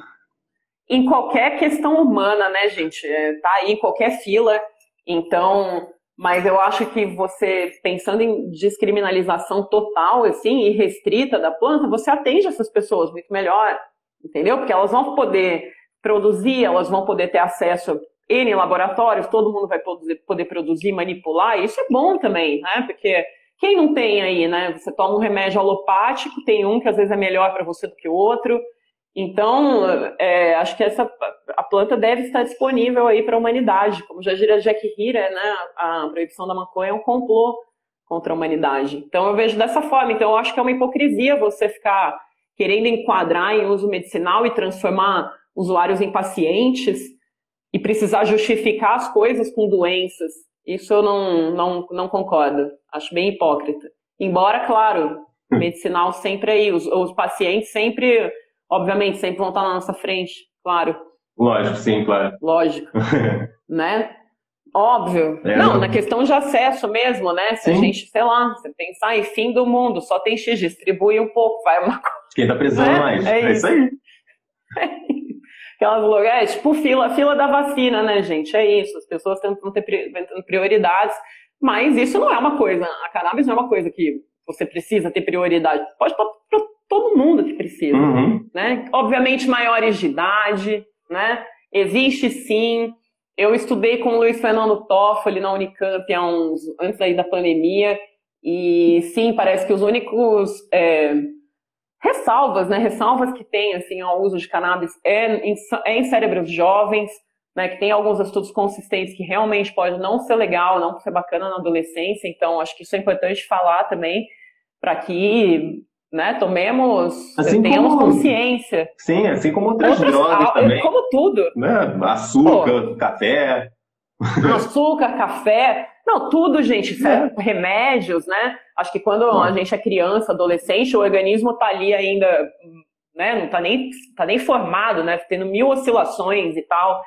em qualquer questão humana, né, gente? É, tá aí em qualquer fila. Então, mas eu acho que você, pensando em descriminalização total, assim, e restrita da planta, você atende essas pessoas muito melhor, entendeu? Porque elas vão poder produzir, elas vão poder ter acesso N laboratórios, todo mundo vai poder, poder produzir, manipular, e isso é bom também, né? Porque quem não tem aí, né? Você toma um remédio alopático, tem um que às vezes é melhor para você do que o outro, então, é, acho que essa a planta deve estar disponível aí para a humanidade, como já diria Jack Hira, né? A proibição da maconha é um complô contra a humanidade. Então, eu vejo dessa forma. Então, eu acho que é uma hipocrisia você ficar querendo enquadrar em uso medicinal e transformar usuários em pacientes e precisar justificar as coisas com doenças. Isso eu não, não, não concordo. Acho bem hipócrita. Embora, claro, medicinal sempre aí, os, os pacientes sempre obviamente, sempre vão estar na nossa frente, claro. Lógico, sim, claro. Lógico. né? Óbvio. É, não, na questão de acesso mesmo, né? Se sim. a gente, sei lá, você pensar em fim do mundo, só tem X, distribui um pouco, vai uma coisa. Quem tá precisando né? mais. É, é isso. aí. Aquelas lugares, é tipo fila, fila da vacina, né, gente? É isso. As pessoas tentam ter prioridades, Mas isso não é uma coisa, a cannabis não é uma coisa que você precisa ter prioridade. Pode todo mundo que precisa, uhum. né? Obviamente maiores de idade, né? Existe sim. Eu estudei com o Luiz Fernando Toffoli na Unicamp há uns, antes aí da pandemia e sim, parece que os únicos é, ressalvas, né? Ressalvas que tem assim ao uso de cannabis é em, é em cérebros jovens, né? Que tem alguns estudos consistentes que realmente pode não ser legal, não ser bacana na adolescência. Então, acho que isso é importante falar também para que né, tomemos, assim tenhamos como, consciência. Sim, assim como outras, outras drogas também. Como tudo. Né? Açúcar, Pô. café. Açúcar, café. Não, tudo, gente. É. Remédios, né? Acho que quando a gente é criança, adolescente, o organismo tá ali ainda, né? Não tá nem, tá nem formado, né? Tendo mil oscilações e tal.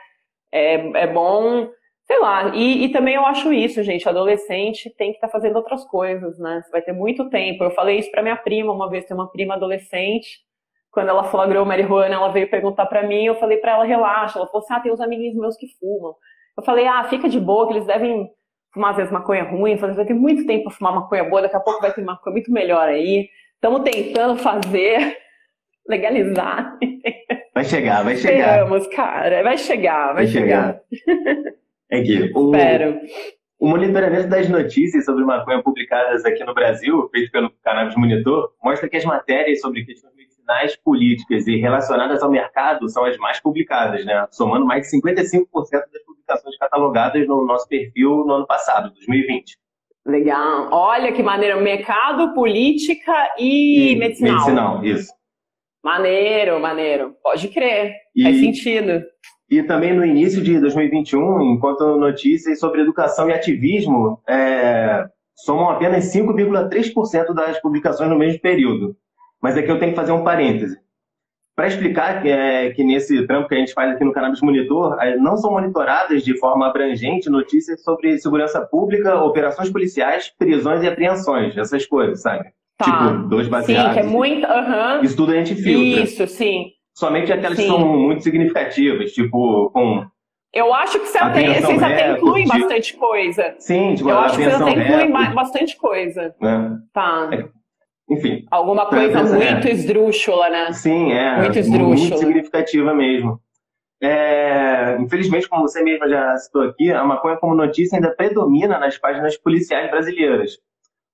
É, é bom sei lá, e, e, também eu acho isso, gente, adolescente tem que estar tá fazendo outras coisas, né? Você vai ter muito tempo. Eu falei isso para minha prima uma vez, tem uma prima adolescente, quando ela flagrou marihuana, ela veio perguntar para mim, eu falei para ela, relaxa. Ela falou assim, ah, tem uns amiguinhos meus que fumam. Eu falei, ah, fica de boa, que eles devem fumar às vezes maconha ruim, falei, vai ter muito tempo para fumar maconha boa, daqui a pouco vai ter maconha muito melhor aí. Estamos tentando fazer, legalizar. Vai chegar, vai chegar. Vamos, cara, vai chegar, vai, vai chegar. chegar. É que o, Espero. o monitoramento das notícias sobre maconha publicadas aqui no Brasil, feito pelo Cannabis Monitor, mostra que as matérias sobre questões medicinais, políticas e relacionadas ao mercado são as mais publicadas, né? somando mais de 55% das publicações catalogadas no nosso perfil no ano passado, 2020. Legal. Olha que maneiro. Mercado, política e, e medicinal. Medicinal, isso. Maneiro, maneiro. Pode crer. E... Faz sentido. E também no início de 2021, enquanto notícias sobre educação e ativismo é, somam apenas 5,3% das publicações no mesmo período. Mas aqui eu tenho que fazer um parêntese. Para explicar que, é, que nesse trampo que a gente faz aqui no Cannabis Monitor, não são monitoradas de forma abrangente notícias sobre segurança pública, operações policiais, prisões e apreensões, essas coisas, sabe? Tá. Tipo, dois baseados. Sim, que é muito. Uhum. Isso tudo a gente filtra. Isso, sim somente aquelas Sim. que são muito significativas, tipo, com. Eu acho que você até, vocês até incluem bastante coisa. Sim, tipo, Eu acho que vocês até incluem bastante coisa. É. Tá. É. Enfim. Alguma coisa muito esdrúxula, né? Sim, é. Muito esdrúxula. Muito significativa mesmo. É, infelizmente, como você mesma já citou aqui, a maconha como notícia ainda predomina nas páginas policiais brasileiras.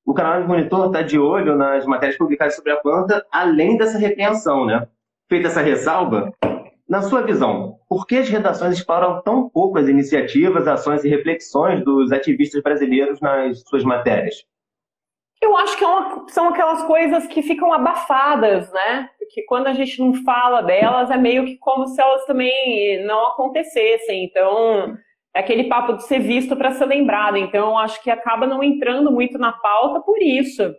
O canal de Monitor está de olho nas matérias publicadas sobre a planta, além dessa repreensão, né? Feita essa ressalva, na sua visão, por que as redações exploram tão pouco as iniciativas, ações e reflexões dos ativistas brasileiros nas suas matérias? Eu acho que é uma, são aquelas coisas que ficam abafadas, né? Porque quando a gente não fala delas, é meio que como se elas também não acontecessem. Então, é aquele papo de ser visto para ser lembrado. Então, eu acho que acaba não entrando muito na pauta por isso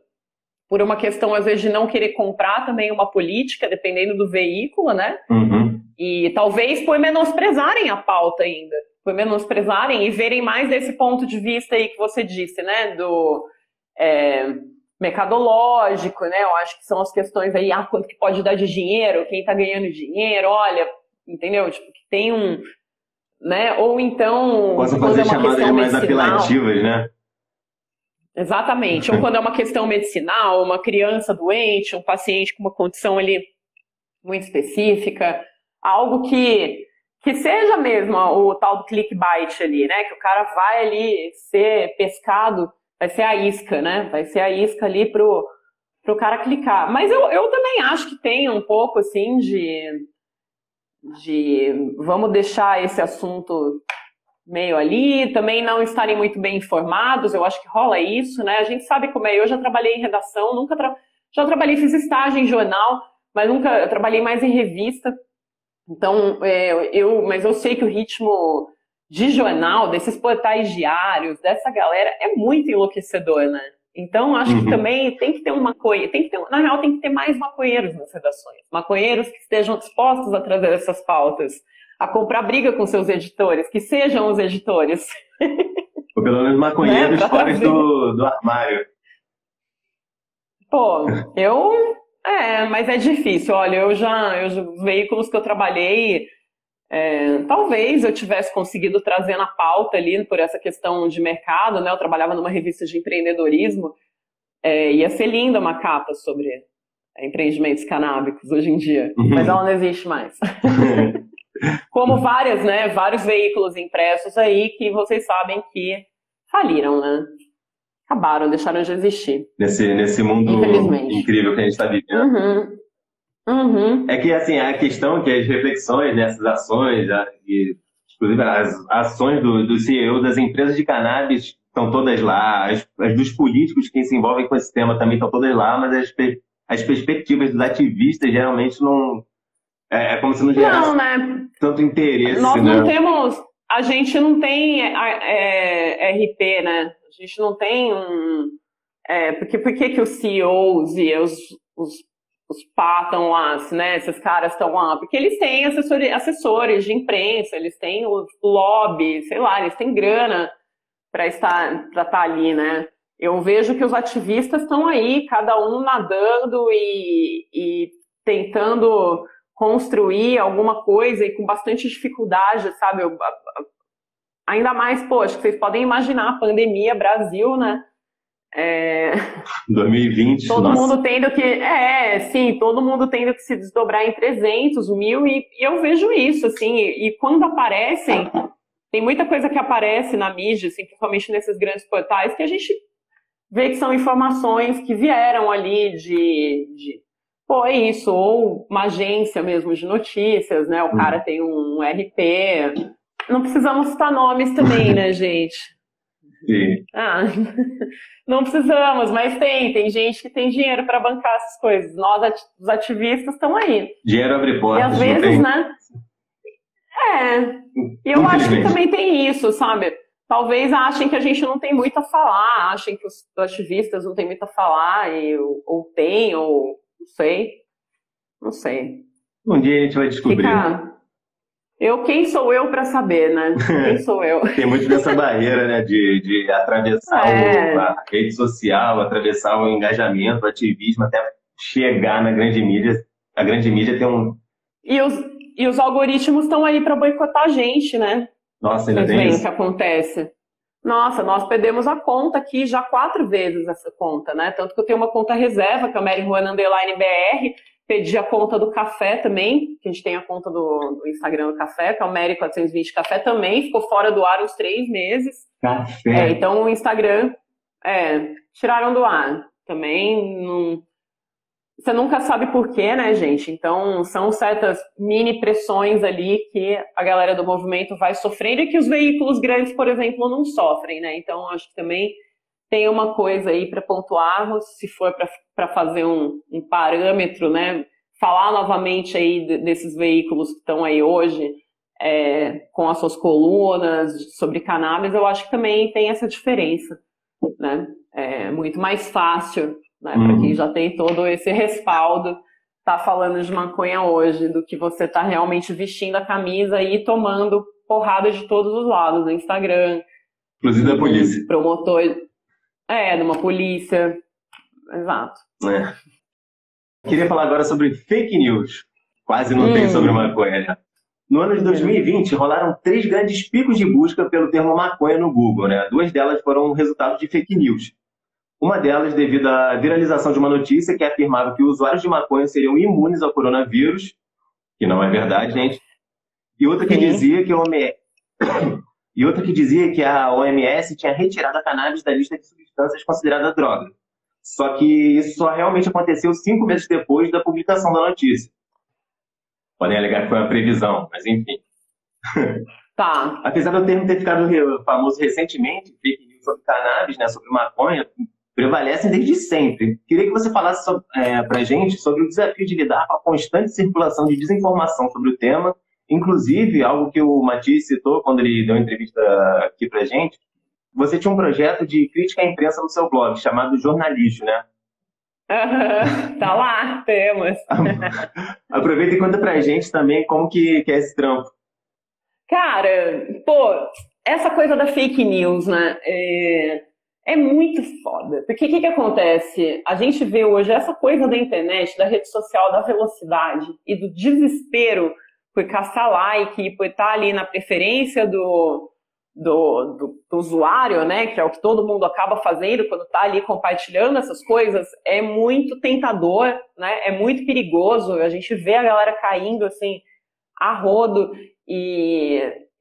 por uma questão, às vezes, de não querer comprar também uma política, dependendo do veículo, né? Uhum. E talvez por menosprezarem a pauta ainda, por menosprezarem e verem mais desse ponto de vista aí que você disse, né? Do é, mercadológico, né? Eu acho que são as questões aí, ah, quanto que pode dar de dinheiro, quem tá ganhando dinheiro, olha, entendeu? Tipo, que tem um. Né? Ou então. Posso fazer é chamadas mais medicinal, apelativas, né? Exatamente. Ou quando é uma questão medicinal, uma criança doente, um paciente com uma condição ali muito específica, algo que que seja mesmo o tal do clickbait ali, né? Que o cara vai ali ser pescado, vai ser a isca, né? Vai ser a isca ali pro, pro cara clicar. Mas eu, eu também acho que tem um pouco assim de de vamos deixar esse assunto meio ali, também não estarem muito bem informados, eu acho que rola isso, né? A gente sabe como é, eu já trabalhei em redação, nunca tra... já trabalhei, fiz estágio em jornal, mas nunca trabalhei mais em revista. Então, é, eu, mas eu sei que o ritmo de jornal, desses portais diários, dessa galera, é muito enlouquecedor, né? Então, acho uhum. que também tem que ter um maconheiro, tem que ter, na real, tem que ter mais maconheiros nas redações. Maconheiros que estejam dispostos a trazer essas pautas a comprar briga com seus editores, que sejam os editores. Ou pelo menos maconheiros né? fora do, do armário. Pô, eu. É, mas é difícil. Olha, eu já. Eu, os veículos que eu trabalhei, É, talvez eu tivesse conseguido trazer na pauta ali por essa questão de mercado, né? Eu trabalhava numa revista de empreendedorismo, é, ia ser linda uma capa sobre empreendimentos canábicos hoje em dia, uhum. mas ela não existe mais. Como várias, né? Vários veículos impressos aí que vocês sabem que faliram, né? Acabaram, deixaram de existir. Nesse, nesse mundo incrível que a gente está vivendo. Uhum. Uhum. É que, assim, a questão que as reflexões nessas ações, e, inclusive as ações do, do CEO das empresas de cannabis estão todas lá, as, as, dos políticos que se envolvem com esse tema também estão todas lá, mas as, as perspectivas dos ativistas geralmente não. É, é como se não gerasse não, né? tanto interesse. Nós né? não temos. A gente não tem é, é RP, né? A gente não tem um. É, porque por que, os CEOs e os, os os pá estão lá, né? Esses caras estão lá, porque eles têm assessores, assessores de imprensa, eles têm o lobby, sei lá, eles têm grana para estar, estar tá ali, né? Eu vejo que os ativistas estão aí, cada um nadando e, e tentando construir alguma coisa e com bastante dificuldade, sabe? Eu, ainda mais, poxa, vocês podem imaginar a pandemia Brasil, né? É... 2020. Todo nossa. mundo tendo que. É, sim, todo mundo tendo que se desdobrar em 300, mil, e, e eu vejo isso, assim, e, e, quando aparecem, tem muita coisa que aparece na mídia, assim, principalmente nesses grandes portais, que a gente vê que são informações que vieram ali de. de pô, é isso, ou uma agência mesmo de notícias, né? O hum. cara tem um RP. Não precisamos citar nomes também, né, gente? Sim. Ah. Não precisamos, mas tem. Tem gente que tem dinheiro para bancar essas coisas. Nós, os ativistas, estão aí. Dinheiro abre portas. E às vezes, né? É. E eu acho que também tem isso, sabe? Talvez achem que a gente não tem muito a falar, achem que os ativistas não têm muito a falar, e, ou, ou tem, ou não sei. Não sei. Um dia a gente vai descobrir. Fica, eu, quem sou eu para saber, né? Quem sou eu? Tem muito dessa barreira, né? De, de atravessar é. a rede social, atravessar o engajamento, o ativismo, até chegar na grande mídia. A grande mídia tem um. E os, e os algoritmos estão aí para boicotar a gente, né? Nossa, ainda tem isso. que acontece. Nossa, nós perdemos a conta aqui já quatro vezes essa conta, né? Tanto que eu tenho uma conta reserva, que é o Mary Underline BR, Pedi a conta do café também, que a gente tem a conta do, do Instagram do café, que é o Mary420 Café também, ficou fora do ar uns três meses. Café. É, então o Instagram, é, tiraram do ar. Também não. Você nunca sabe por quê, né, gente? Então, são certas mini pressões ali que a galera do movimento vai sofrendo e que os veículos grandes, por exemplo, não sofrem, né? Então, acho que também tem uma coisa aí para pontuar, se for para fazer um, um, parâmetro, né? Falar novamente aí desses veículos que estão aí hoje, é, com as suas colunas sobre cannabis, eu acho que também tem essa diferença, né? É muito mais fácil, né? Uhum. Para quem já tem todo esse respaldo, tá falando de maconha hoje, do que você tá realmente vestindo a camisa e tomando porrada de todos os lados, no Instagram. Inclusive da polícia. Promotor, é, numa polícia. Exato. É. Queria falar agora sobre fake news. Quase não hum. tem sobre maconha, né? No ano de 2020, rolaram três grandes picos de busca pelo termo maconha no Google, né? Duas delas foram resultado de fake news. Uma delas devido à viralização de uma notícia que afirmava que usuários de maconha seriam imunes ao coronavírus, que não é verdade, gente. E outra que dizia que o OMS... e outra que dizia que a OMS tinha retirado a cannabis da lista de substâncias consideradas droga. Só que isso só realmente aconteceu cinco meses depois da publicação da notícia. Podem alegar que foi uma previsão, mas enfim. Tá. Apesar do termo ter ficado famoso recentemente, fake news sobre cannabis, né, sobre maconha, prevalecem desde sempre. Queria que você falasse é, para a gente sobre o desafio de lidar com a constante circulação de desinformação sobre o tema, inclusive algo que o Matias citou quando ele deu entrevista aqui para a gente, você tinha um projeto de crítica à imprensa no seu blog, chamado Jornalismo, né? Uhum, tá lá, temos. Aproveita e conta pra gente também como que, que é esse trampo. Cara, pô, essa coisa da fake news, né? É, é muito foda. Porque o que, que acontece? A gente vê hoje essa coisa da internet, da rede social, da velocidade e do desespero por caçar like, por estar ali na preferência do, do, do, do, usuário, né, que é o que todo mundo acaba fazendo quando está ali compartilhando essas coisas, é muito tentador, né, é muito perigoso. A gente vê a galera caindo assim a rodo e,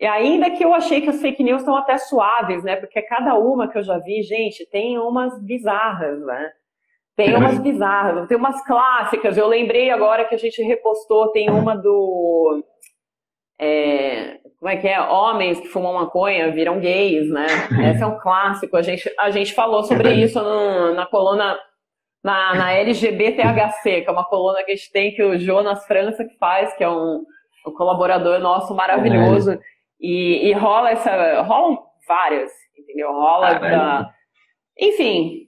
e ainda que eu achei que as fake news estão até suaves, né, porque cada uma que eu já vi, gente, tem umas bizarras, né. Tem umas bizarras, tem umas clássicas. Eu lembrei agora que a gente repostou, tem uma do é, como é que é? Homens que fumam maconha viram gays, né? Esse é um clássico. A gente, a gente falou sobre isso no, na coluna, na, na LGBTHC, que é uma coluna que a gente tem que o Jonas França que faz, que é um, um colaborador nosso maravilhoso. E, e rola essa. rolam várias, entendeu? Rola da. Enfim,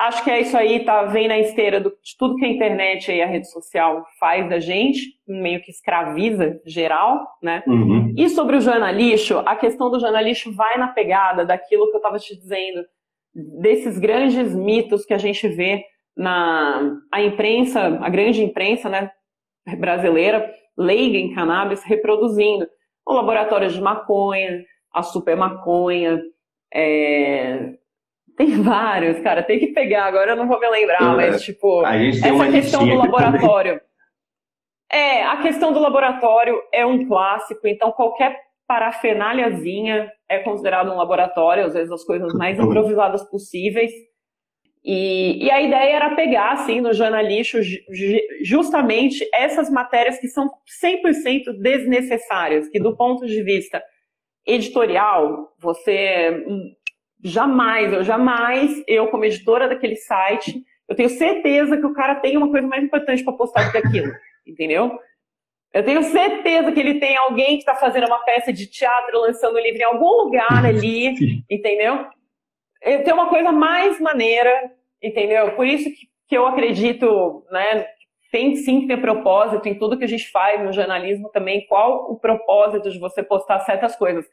Acho que é isso aí, tá? Vem na esteira do, de tudo que a internet e a rede social faz da gente, meio que escraviza geral, né? Uhum. E sobre o jornalista, a questão do jornalista vai na pegada daquilo que eu estava te dizendo, desses grandes mitos que a gente vê na a imprensa, a grande imprensa, né, brasileira, leiga em cannabis, reproduzindo o laboratório de maconha, a super maconha, é, tem vários, cara, tem que pegar, agora eu não vou me lembrar, eu, mas tipo, essa questão do laboratório. É, a questão do laboratório é um clássico, então qualquer parafenalhazinha é considerado um laboratório, às vezes as coisas mais improvisadas possíveis. E, e a ideia era pegar, assim, no jornalismo, justamente essas matérias que são 100% desnecessárias, que do ponto de vista editorial, você Jamais, eu jamais, eu como editora daquele site, eu tenho certeza que o cara tem uma coisa mais importante para postar do que aquilo, entendeu? Eu tenho certeza que ele tem alguém que está fazendo uma peça de teatro, lançando um livro em algum lugar ali, entendeu? Tem uma coisa mais maneira, entendeu? Por isso que, que eu acredito, né? Tem sim que ter propósito em tudo que a gente faz no jornalismo também. Qual o propósito de você postar certas coisas?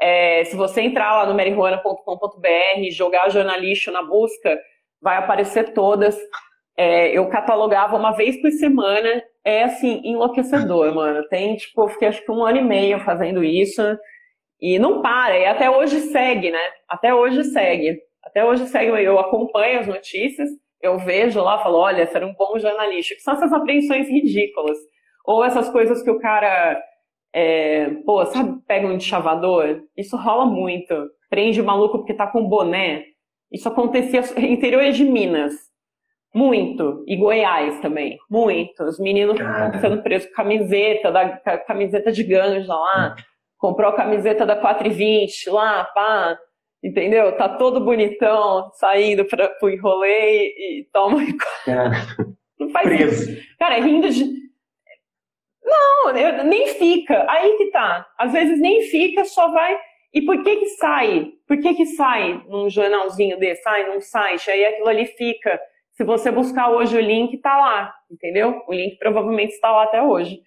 É, se você entrar lá no marihuana.com.br e jogar jornalista na busca, vai aparecer todas. É, eu catalogava uma vez por semana. É assim, enlouquecedor, mano. Tem, tipo, eu fiquei acho que um ano e meio fazendo isso. E não para, e até hoje segue, né? Até hoje segue. Até hoje segue, eu acompanho as notícias, eu vejo lá, falo, olha, era um bom jornalista. Que são essas apreensões ridículas. Ou essas coisas que o cara é, pô, sabe, pega um chavador? Isso rola muito. Prende o maluco porque tá com boné. Isso acontecia no interior de Minas. Muito. E Goiás também. Muito. Os meninos sendo presos com camiseta, da camiseta de ganja lá. Comprou a camiseta da 420 lá, pá. Entendeu? Tá todo bonitão, saindo para pro enrolê e toma. É. Não faz Preso. isso. Cara, rindo de não, eu, nem fica. Aí que tá. Às vezes nem fica, só vai. E por que que sai? Por que que sai num jornalzinho desse, sai num site? Aí aquilo ali fica. Se você buscar hoje o link, tá lá, entendeu? O link provavelmente está lá até hoje.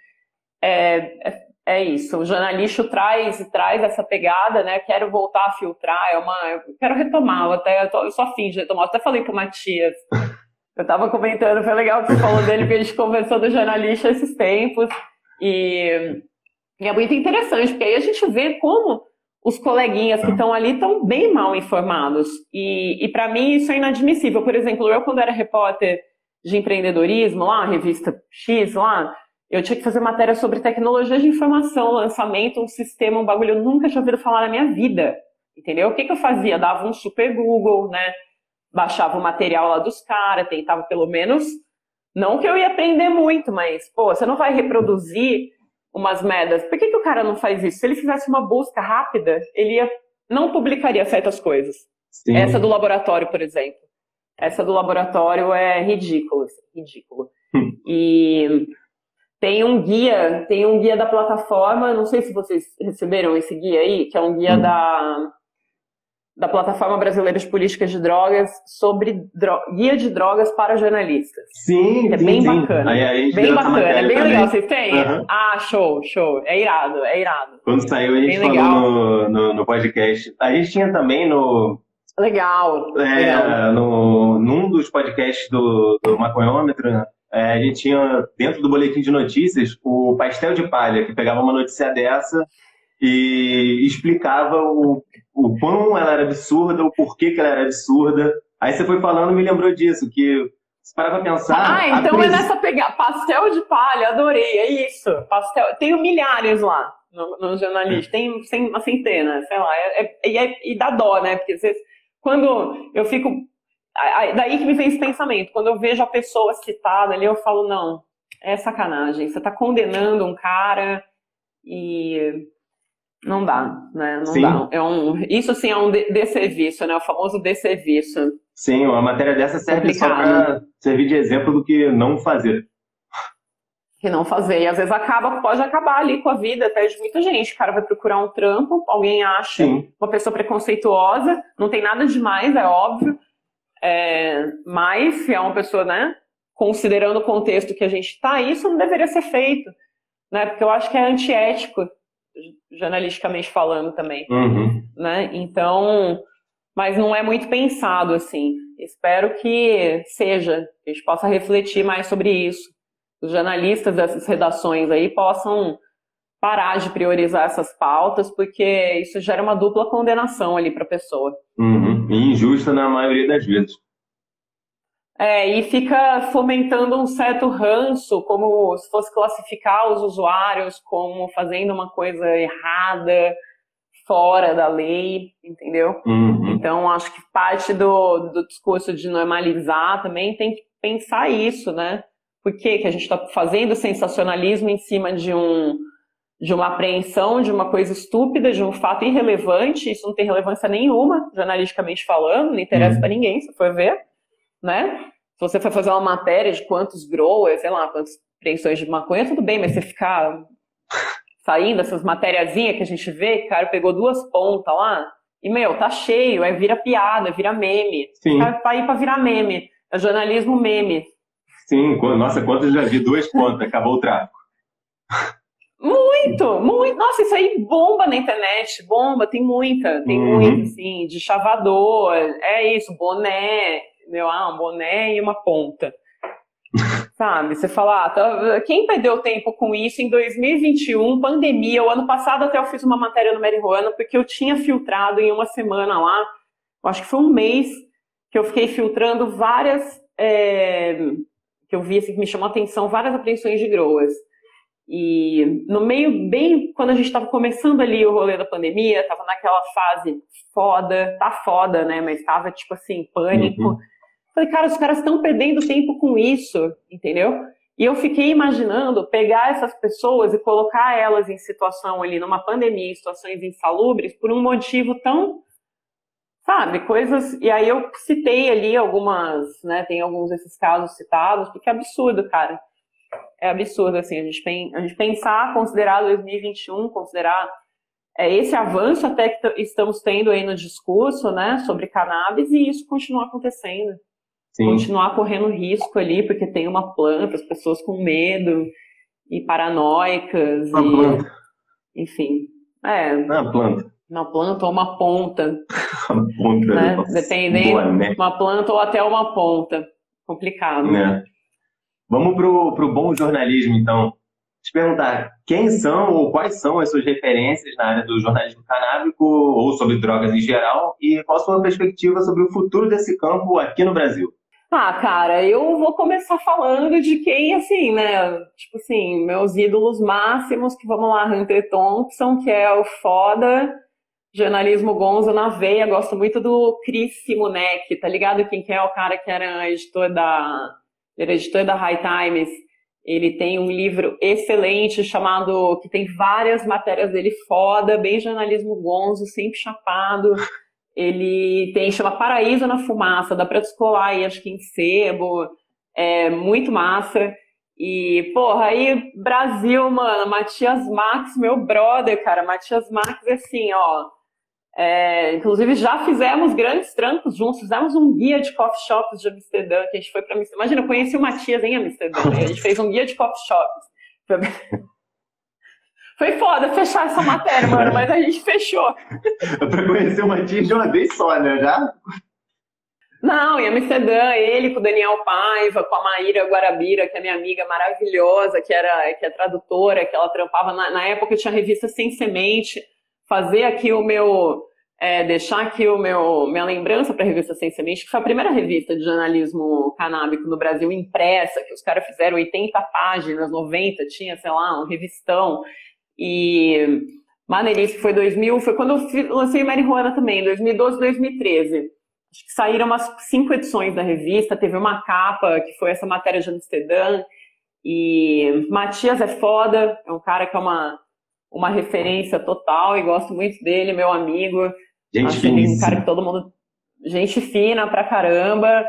É, é, é isso. O jornalista traz e traz essa pegada, né? Quero voltar a filtrar, é uma, eu quero retomar. Eu até eu, tô, eu só finge retomar. Eu até falei pro Matias. Eu tava comentando, foi legal que você falou dele, porque a gente conversou do jornalista esses tempos. E, e é muito interessante, porque aí a gente vê como os coleguinhas que estão ali estão bem mal informados. E, e para mim isso é inadmissível. Por exemplo, eu quando era repórter de empreendedorismo, lá, revista X, lá, eu tinha que fazer matéria sobre tecnologia de informação, lançamento, um sistema, um bagulho eu nunca tinha ouvido falar na minha vida. Entendeu? O que, que eu fazia? Dava um super Google, né? Baixava o material lá dos caras, tentava pelo menos não que eu ia aprender muito, mas, pô, você não vai reproduzir umas medas. Por que, que o cara não faz isso? Se ele fizesse uma busca rápida, ele ia, não publicaria certas coisas. Sim. Essa do laboratório, por exemplo. Essa do laboratório é ridículo, assim, ridículo. Hum. E tem um guia, tem um guia da plataforma, não sei se vocês receberam esse guia aí, que é um guia hum. da da Plataforma Brasileira de Políticas de Drogas sobre dro guia de drogas para jornalistas. Sim, é sim, bem sim. bacana. Aí, bem bacana, é bem também. legal. Vocês têm? Uhum. Ah, show, show. É irado, é irado. Quando saiu, a gente bem falou no, no, no, podcast. A gente tinha também no. Legal. É, legal. No, num dos podcasts do, do Maconhômetro, né? É, a gente tinha dentro do boletim de notícias o pastel de palha, que pegava uma notícia dessa e explicava o, o quão ela era absurda, o porquê que ela era absurda. Aí você foi falando e me lembrou disso, que se parar pra pensar. Ah, então pres... é nessa pegar pastel de palha, adorei, é isso. Pastel, tenho milhares lá no, no jornalista, tem uma centena, sei lá, é, é, e, é, e dá dó, né? Porque vocês, quando eu fico. Daí que me vem esse pensamento, quando eu vejo a pessoa citada ali, eu falo, não, é sacanagem, você tá condenando um cara e não dá, né? Não sim. dá. É um, isso sim é um desserviço, né? O famoso desserviço. Sim, uma matéria dessa serve Complicado. só para servir de exemplo do que não fazer. Que não fazer. E às vezes acaba, pode acabar ali com a vida até de muita gente. O cara vai procurar um trampo, alguém acha sim. uma pessoa preconceituosa, não tem nada demais, é óbvio. É, mas se é uma pessoa, né? Considerando o contexto que a gente está, isso não deveria ser feito. Né? Porque eu acho que é antiético jornalisticamente falando também, uhum. né? Então, mas não é muito pensado assim. Espero que seja, que a gente possa refletir mais sobre isso. Os jornalistas dessas redações aí possam parar de priorizar essas pautas, porque isso gera uma dupla condenação ali para a pessoa. Uhum. E injusta na maioria das vezes. É, e fica fomentando um certo ranço, como se fosse classificar os usuários como fazendo uma coisa errada, fora da lei, entendeu? Uhum. Então, acho que parte do, do discurso de normalizar também tem que pensar isso, né? Por que, que a gente está fazendo sensacionalismo em cima de um de uma apreensão de uma coisa estúpida, de um fato irrelevante, isso não tem relevância nenhuma, jornalisticamente falando, não interessa uhum. para ninguém, se for ver né? Se você for fazer uma matéria de quantos growers, sei lá, quantas apreensões de maconha, tudo bem, mas você ficar saindo essas matériazinhas que a gente vê, cara, pegou duas pontas lá, e, meu, tá cheio, aí vira piada, vira meme. Sim. Tá aí pra virar meme. É jornalismo meme. Sim, nossa, quantos já vi duas pontas, acabou o tráfico. Muito, muito. Nossa, isso aí bomba na internet, bomba, tem muita, tem uhum. muito, assim, de chavador, é isso, boné, meu, ah, um boné e uma ponta. Sabe? Você fala, ah, tá, quem perdeu tempo com isso em 2021, pandemia? O ano passado até eu fiz uma matéria no Marihuana, porque eu tinha filtrado em uma semana lá, acho que foi um mês que eu fiquei filtrando várias, é, que eu vi assim, que me chamou a atenção, várias apreensões de groas. E no meio, bem quando a gente estava começando ali o rolê da pandemia, estava naquela fase foda, tá foda, né? Mas estava tipo assim, pânico. Uhum. Falei, cara, os caras estão perdendo tempo com isso, entendeu? E eu fiquei imaginando pegar essas pessoas e colocar elas em situação ali, numa pandemia, em situações insalubres, por um motivo tão. Sabe, coisas. E aí eu citei ali algumas, né? Tem alguns desses casos citados, porque é absurdo, cara. É absurdo, assim, a gente, a gente pensar, considerar 2021, considerar é, esse avanço até que estamos tendo aí no discurso, né, sobre cannabis, e isso continuar acontecendo. Sim. continuar correndo risco ali, porque tem uma planta, as pessoas com medo e paranoicas. Uma e, planta. Enfim. É. Uma planta. Uma planta ou uma ponta. uma ponta. Né? Dependendo. Né? Uma planta ou até uma ponta. Complicado. É. Vamos pro, pro bom jornalismo, então. Te perguntar, quem são ou quais são as suas referências na área do jornalismo canábico ou sobre drogas em geral e qual a sua perspectiva sobre o futuro desse campo aqui no Brasil? Ah, cara, eu vou começar falando de quem, assim, né? Tipo assim, meus ídolos máximos, que vamos lá, Hunter Thompson, que é o foda, jornalismo gonzo na veia, gosto muito do Chris Simonek, tá ligado? Quem que é o cara que era editor da, editor da High Times. Ele tem um livro excelente chamado, que tem várias matérias dele foda, bem jornalismo gonzo, sempre chapado. Ele tem, chama Paraíso na Fumaça, dá pra descolar aí, acho que em sebo, é muito massa. E, porra, aí, Brasil, mano, Matias Max, meu brother, cara, Matias Max, assim, ó, é, inclusive já fizemos grandes trancos juntos, fizemos um guia de coffee shops de Amsterdã, que a gente foi pra Amsterdã. Imagina, eu conheci o Matias em Amsterdã, né? a gente fez um guia de coffee shops. Foi foda fechar essa matéria, mano, mas a gente fechou. pra conhecer o Matias de uma vez só, né? Já? Não, em Amsterdã, ele com o Daniel Paiva, com a Maíra Guarabira, que é minha amiga maravilhosa, que era que é tradutora, que ela trampava na, na época tinha a revista Sem Semente, fazer aqui o meu é, deixar aqui o meu minha lembrança para a revista Sem Semente, que foi a primeira revista de jornalismo canábico no Brasil impressa, que os caras fizeram 80 páginas, 90, tinha, sei lá, um revistão. E maneiríssimo, foi 2000, foi quando eu lancei Marihuana também, 2012, 2013 acho que saíram umas cinco edições da revista, teve uma capa que foi essa matéria de Amsterdã, e Matias é foda, é um cara que é uma, uma referência total e gosto muito dele, meu amigo. Gente fina. Um cara que todo mundo. Gente fina pra caramba.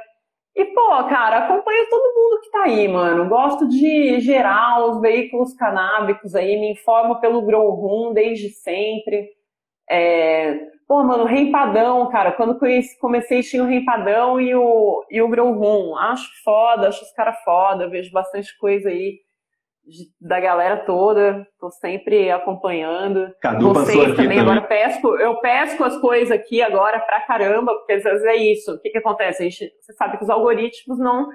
E, pô, cara, acompanho todo mundo que tá aí, mano. Gosto de gerar os veículos canábicos aí, me informo pelo Grow Room desde sempre. É, Pô, mano, Rempadão, cara, quando conheci, comecei tinha o Rempadão e o, e o Grow Room. Acho foda, acho os caras foda, vejo bastante coisa aí da galera toda, tô sempre acompanhando. Cadu Vocês também, agora pesco, eu pesco as coisas aqui agora pra caramba, porque às vezes é isso. O que que acontece? A gente, você sabe que os algoritmos não,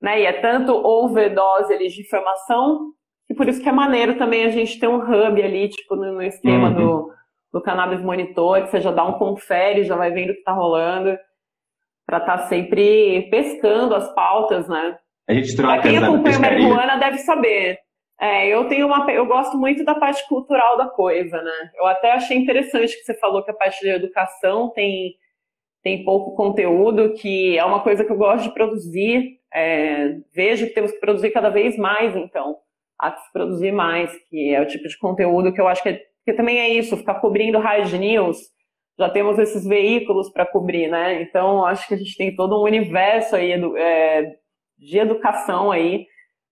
né, e é tanto overdose ali de informação, e por isso que é maneiro também a gente ter um hub ali, tipo, no, no esquema Uhum. do do Cannabis Monitor, que você já dá um confere, já vai vendo o que está rolando, para estar sempre pescando as pautas, né? A gente troca quem essa acompanha marihuana deve saber. É, eu tenho uma, eu gosto muito da parte cultural da coisa, né? Eu até achei interessante que você falou que a parte de educação tem tem pouco conteúdo, que é uma coisa que eu gosto de produzir. É, vejo que temos que produzir cada vez mais, então há que se produzir mais, que é o tipo de conteúdo que eu acho que é porque também é isso, ficar cobrindo hard news, já temos esses veículos para cobrir, né? Então, acho que a gente tem todo um universo aí edu é, de educação aí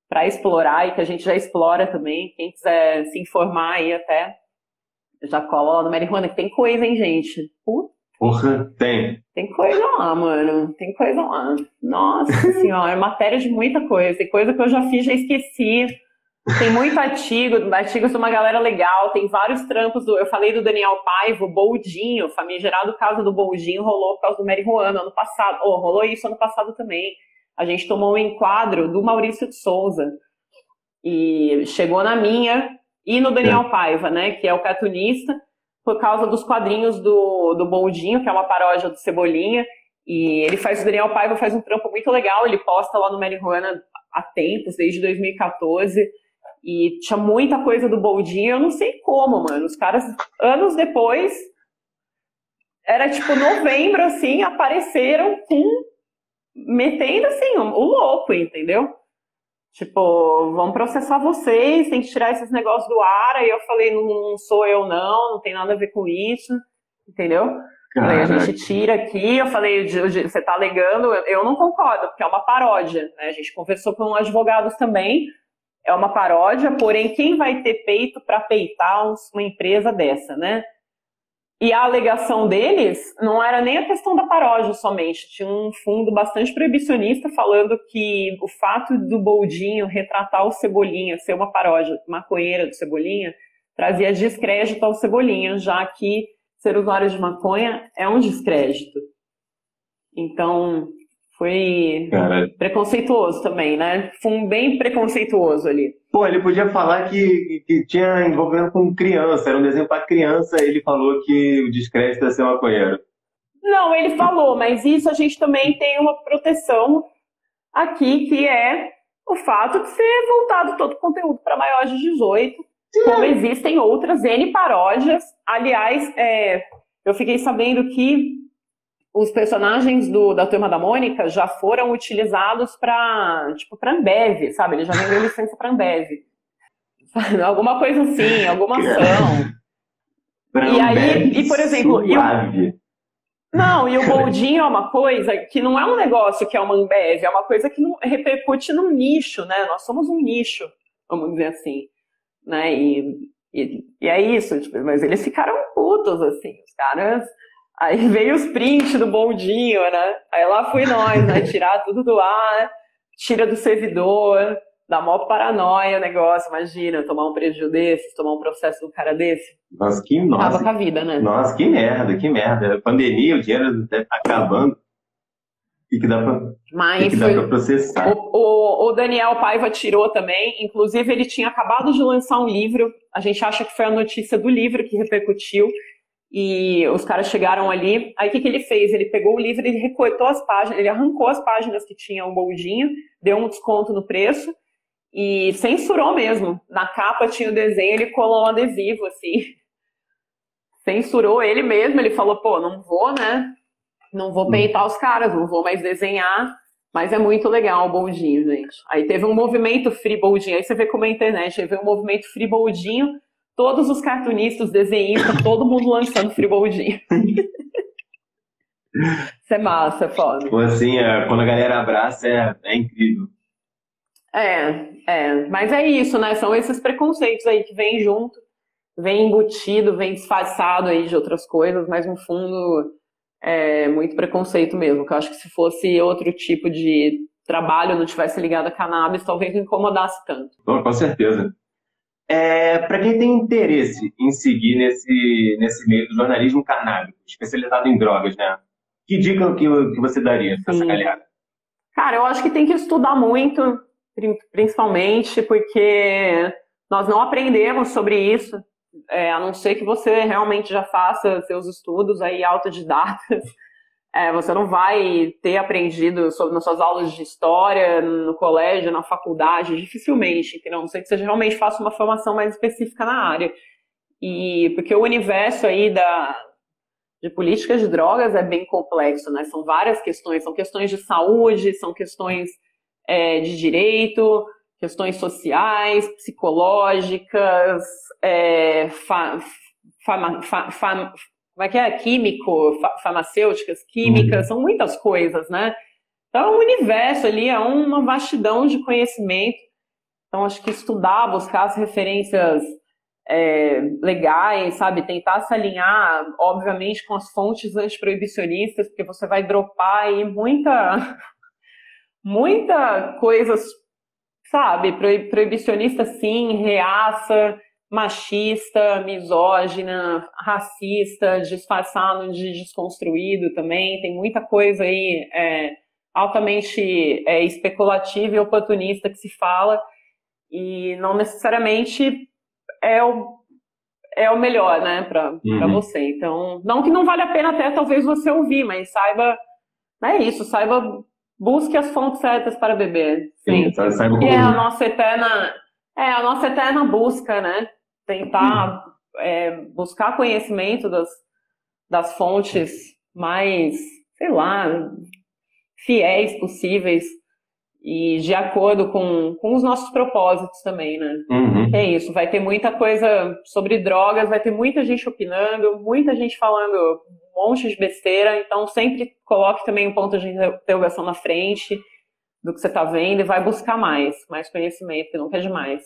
para explorar e que a gente já explora também. Quem quiser se informar aí até, já cola lá no Marihuana, que tem coisa, hein, gente? Puta, Porra, tem. tem coisa lá, mano. Tem coisa lá. Nossa senhora, é matéria de muita coisa. Tem coisa que eu já fiz, já esqueci. Tem muito artigo, artigos de uma galera legal, tem vários trampos. Do, eu falei do Daniel Paiva, o Boldinho, famigerado caso do Boldinho rolou por causa do Marihuana ano passado. Oh, rolou isso ano passado também. A gente tomou um enquadro do Maurício de Souza. E chegou na minha e no Daniel é. Paiva, né? Que é o cartunista, por causa dos quadrinhos do, do Boldinho, que é uma paródia do Cebolinha. E ele faz, o Daniel Paiva faz um trampo muito legal, ele posta lá no Marihuana há tempos, desde 2014. E tinha muita coisa do Boldinho, eu não sei como, mano. Os caras, anos depois, era tipo novembro, assim, apareceram com. Metendo assim, o louco, entendeu? Tipo, vão processar vocês, tem que tirar esses negócios do ar. Aí eu falei, não, não sou eu, não, não tem nada a ver com isso, entendeu? Aí a gente tira aqui, eu falei, você tá alegando, eu não concordo, porque é uma paródia, né? A gente conversou com advogados também, é uma paródia, porém, quem vai ter peito para peitar uma empresa dessa, né? E a alegação deles não era nem a questão da paródia somente, tinha um fundo bastante proibicionista falando que o fato do Boldinho retratar o Cebolinha, ser uma paródia maconheira do Cebolinha, trazia descrédito ao Cebolinha, já que ser usuário de maconha é um descrédito. Então, foi Cara. preconceituoso também, né? Foi um bem preconceituoso ali. Pô, ele podia falar que, que tinha envolvendo com criança, era um desenho para criança, ele falou que o descrédito é ser maconheiro. Não, ele falou, mas isso a gente também tem uma proteção aqui, que é o fato de ser voltado todo o conteúdo para maiores de 18, Sim. como existem outras N paródias. Aliás, é, eu fiquei sabendo que os personagens do, da Turma da Mônica já foram utilizados para tipo, para Ambev, sabe? Ele já vendeu licença para Ambev. alguma coisa assim, alguma ação. e aí, e por exemplo, não, e o Boldinho é uma coisa que não é um negócio que é uma Ambev, é uma coisa que não repercute num nicho, né? Nós somos um nicho, vamos dizer assim, né? E, e, e é isso, tipo, mas eles ficaram putos, assim, os caras Aí veio os prints do bondinho, né? Aí lá fui nós, né? Tirar tudo do ar, tira do servidor, dá maior paranoia o negócio, imagina, tomar um prejuízo desse, tomar um processo do cara desse. Nossa, que nossa. Acaba com a vida, né? Nossa, que merda, que merda. Pandemia, o dinheiro deve estar acabando. E que dá pra, Mas que dá pra processar. O, o, o, Daniel Paiva tirou também. Inclusive, ele tinha acabado de lançar um livro. A gente acha que foi a notícia do livro que repercutiu. E os caras chegaram ali. Aí o que, que ele fez? Ele pegou o livro, ele recortou as páginas, ele arrancou as páginas que tinham o boldinho, deu um desconto no preço e censurou mesmo. Na capa tinha o desenho, ele colou um adesivo, assim. Censurou ele mesmo, ele falou, pô, não vou, né? Não vou peitar os caras, não vou mais desenhar. Mas é muito legal o boldinho, gente. Aí teve um movimento free boldinho. Aí você vê como é a internet. Aí veio um movimento free boldinho. Todos os cartunistas, desenhistas, todo mundo lançando free boldinho. Isso é massa, é foda. Assim, é, quando a galera abraça, é, é incrível. É, é. Mas é isso, né? São esses preconceitos aí que vêm junto, vem embutido, vem disfarçado aí de outras coisas, mas no fundo é muito preconceito mesmo. Que eu acho que se fosse outro tipo de trabalho, não tivesse ligado a cannabis, talvez não incomodasse tanto. com certeza. É, Para quem tem interesse em seguir nesse, nesse meio do jornalismo canábico, especializado em drogas, né? Que dica que, que você daria para essa galera? Cara, eu acho que tem que estudar muito, principalmente porque nós não aprendemos sobre isso, é, a não ser que você realmente já faça seus estudos aí autodidatas. É, você não vai ter aprendido sobre, nas suas aulas de história, no colégio, na faculdade, dificilmente, entendeu? Não ser que você realmente faça uma formação mais específica na área. E porque o universo aí da, de políticas de drogas é bem complexo, né? São várias questões, são questões de saúde, são questões é, de direito, questões sociais, psicológicas, é, fa, fa, fa, como é que é? Químico, farmacêuticas, químicas, uhum. são muitas coisas, né? Então, o universo ali é uma vastidão de conhecimento. Então, acho que estudar, buscar as referências é, legais, sabe? Tentar se alinhar, obviamente, com as fontes antiproibicionistas, porque você vai dropar aí muita, muita coisa, sabe? Proibicionista, sim, reaça, machista, misógina, racista, disfarçado de desconstruído também. Tem muita coisa aí é, altamente é, especulativa e oportunista que se fala e não necessariamente é o, é o melhor, né, para uhum. você. Então, não que não vale a pena até talvez você ouvir, mas saiba, é isso, saiba, busque as fontes certas para beber. Sim, Sim saiba como... é a nossa eterna, é a nossa eterna busca, né? Tentar uhum. é, buscar conhecimento das, das fontes mais, sei lá, fiéis possíveis e de acordo com, com os nossos propósitos também, né? Uhum. É isso, vai ter muita coisa sobre drogas, vai ter muita gente opinando, muita gente falando um monte de besteira, então sempre coloque também um ponto de interrogação na frente do que você está vendo e vai buscar mais, mais conhecimento, que nunca é demais.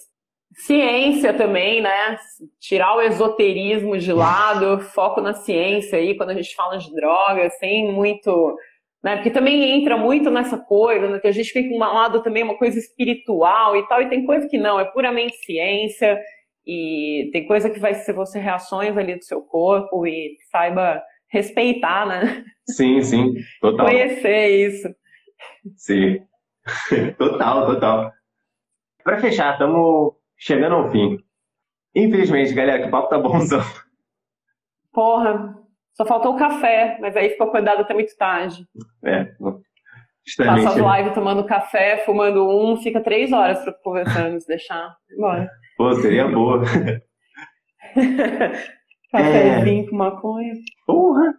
Ciência também, né? Tirar o esoterismo de lado, foco na ciência aí, quando a gente fala de drogas, sem muito. Né? Porque também entra muito nessa coisa, né? que a gente tem um lado também uma coisa espiritual e tal, e tem coisa que não, é puramente ciência, e tem coisa que vai ser você reações ali do seu corpo e saiba respeitar, né? Sim, sim, total. Conhecer isso. Sim, total, total. Para fechar, estamos chegando ao fim. Infelizmente, galera, que o papo tá bonzão. Porra, só faltou o café, mas aí ficou acordado até muito tarde. É, justamente. Passa as lives tomando café, fumando um, fica três horas conversando, se deixar. Bora. Pô, seria boa. Cafézinho é... com maconha. Porra!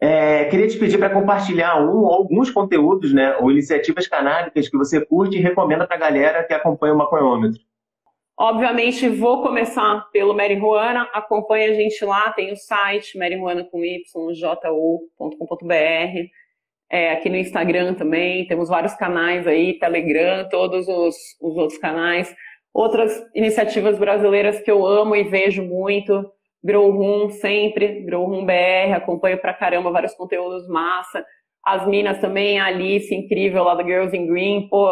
É, queria te pedir para compartilhar um ou alguns conteúdos, né, ou iniciativas canábicas que você curte e recomenda para a galera que acompanha o Maconhômetro. Obviamente, vou começar pelo Marihuana. Acompanhe a gente lá, tem o site marihuana.com.br. É, aqui no Instagram também, temos vários canais aí, Telegram, todos os, os outros canais. Outras iniciativas brasileiras que eu amo e vejo muito, Grow Room sempre, Grow Room BR, acompanho pra caramba vários conteúdos massa. As minas também, a Alice, incrível, lá da Girls in Green, pô,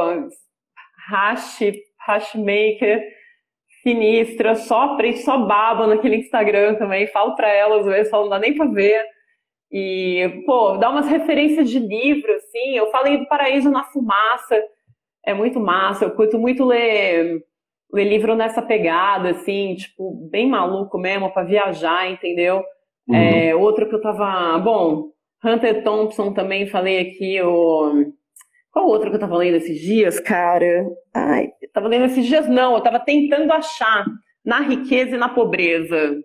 Hash, Hashmaker, sinistra, só prende, só baba naquele Instagram também. Falo pra ela, às vezes, falo, não dá nem pra ver. E, pô, dá umas referências de livro, assim. Eu falei do Paraíso na Fumaça, é muito massa. Eu curto muito ler, ler livro nessa pegada, assim, tipo, bem maluco mesmo, para viajar, entendeu? Uhum. É, outro que eu tava. Bom, Hunter Thompson também falei aqui, o. Qual outro que eu tava lendo esses dias, cara? Ai, eu tava lendo esses dias, não, eu tava tentando achar Na Riqueza e na Pobreza.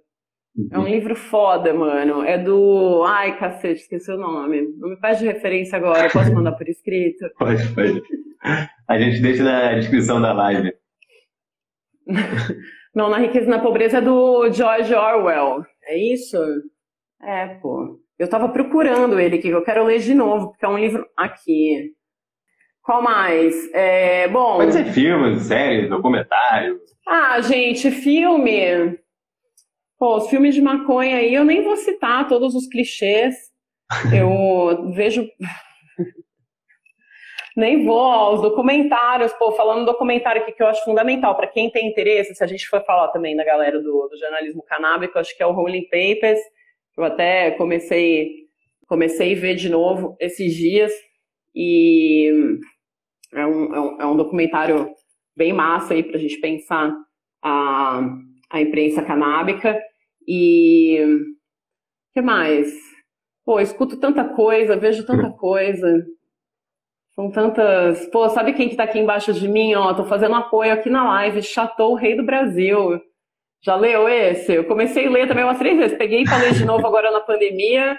Uhum. É um livro foda, mano. É do. Ai, cacete, esqueci o nome. Não me faz de referência agora. Posso mandar por escrito? pode, pode. A gente deixa na descrição da live. Não, Na Riqueza e na Pobreza é do George Orwell. É isso? É, pô. Eu tava procurando ele aqui, que eu quero ler de novo, porque é um livro. Aqui. Qual mais? É, bom. Pode ser filme, série, documentário. Ah, gente, filme. Pô, os filmes de maconha aí eu nem vou citar todos os clichês. Eu vejo. nem vou aos documentários, pô, falando documentário aqui que eu acho fundamental para quem tem interesse, se a gente for falar também da galera do, do jornalismo canábico, acho que é o Rolling Papers. Eu até comecei comecei a ver de novo esses dias e é um, é um, é um documentário bem massa aí para a gente pensar a, a imprensa canábica. E o que mais? Pô, escuto tanta coisa, vejo tanta coisa. São tantas. Pô, sabe quem que tá aqui embaixo de mim? Ó, tô fazendo apoio aqui na live. Chateau, Rei do Brasil. Já leu esse? Eu comecei a ler também umas três vezes. Peguei para ler de novo agora na pandemia,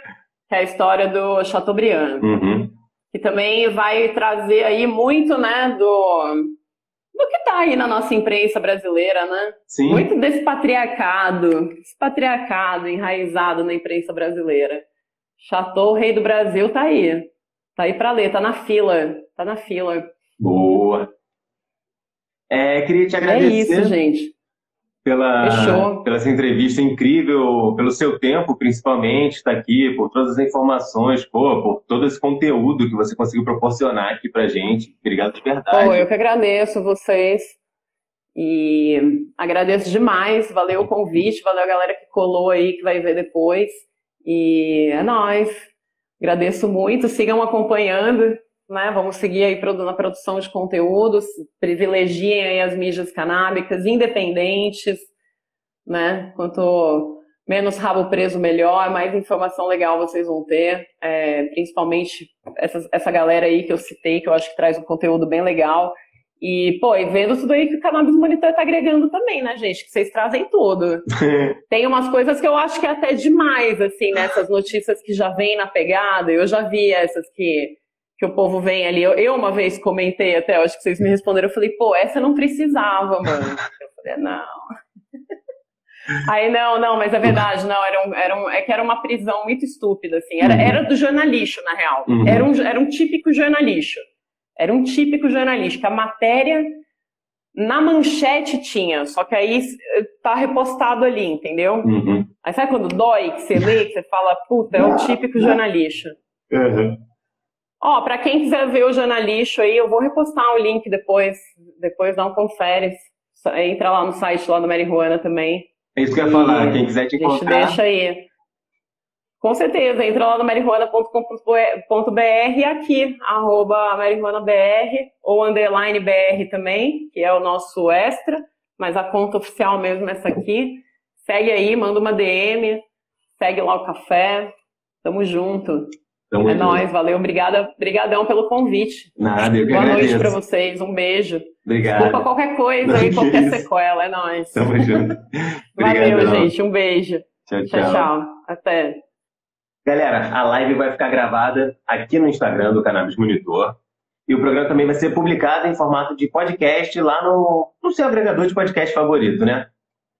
que é a história do Chateaubriand. Uhum. Que também vai trazer aí muito, né, do do que está aí na nossa imprensa brasileira, né? Sim. Muito desse patriarcado, esse patriarcado enraizado na imprensa brasileira. Chateau, rei do Brasil, tá aí. Tá aí para ler, tá na fila, tá na fila. Boa. É, queria te agradecer. É isso, gente pela, pela essa entrevista incrível, pelo seu tempo, principalmente, estar tá aqui, por todas as informações, pô, por todo esse conteúdo que você conseguiu proporcionar aqui pra gente. Obrigado de verdade. Pô, eu que agradeço vocês. E agradeço demais, valeu o convite, valeu a galera que colou aí, que vai ver depois. E é nóis. Agradeço muito, sigam acompanhando né? Vamos seguir aí na produção de conteúdos, privilegiem as mídias canábicas independentes, né? Quanto menos rabo preso, melhor, mais informação legal vocês vão ter, é, principalmente essa, essa galera aí que eu citei, que eu acho que traz um conteúdo bem legal. E, pô, e vendo tudo aí que o Cannabis Monitor tá agregando também, né, gente? Que vocês trazem tudo. Tem umas coisas que eu acho que é até demais, assim, nessas né? notícias que já vêm na pegada. Eu já vi essas que que o povo vem ali. Eu, eu, uma vez comentei até, acho que vocês me responderam, eu falei, pô, essa não precisava, mano. Eu falei, não. Aí, não, não, mas é verdade, não, era um, era um, é que era uma prisão muito estúpida, assim, era, uhum. era do jornalista, na real, uhum. era, um, era um típico jornalista, era um típico jornalista, a matéria na manchete tinha, só que aí tá repostado ali, entendeu? Uhum. Aí sabe quando dói, que você lê, que você fala, puta, é o típico jornalista. Uhum. Ó, para quem quiser ver o jornalista aí, eu vou repostar o link depois, depois dá um confere. Entra lá no site lá do Marihuana também. É isso que eu ia falar, quem quiser te encontrar. Deixa aí. Com certeza, entra lá no marihuana.com.br e aqui, arroba marihuanabr ou underline br também, que é o nosso extra, mas a conta oficial mesmo é essa aqui. Segue aí, manda uma DM, segue lá o café. Tamo junto. É nóis, valeu. Obrigada, brigadão pelo convite. Nada, eu que Boa agradeço. noite pra vocês, um beijo. Obrigado. Desculpa qualquer coisa aí, qualquer isso. sequela, é nóis. Tamo junto. valeu, gente, um beijo. Tchau, tchau. Tchau, tchau. Até. Galera, a live vai ficar gravada aqui no Instagram do Cannabis Monitor. E o programa também vai ser publicado em formato de podcast lá no, no seu agregador de podcast favorito, né?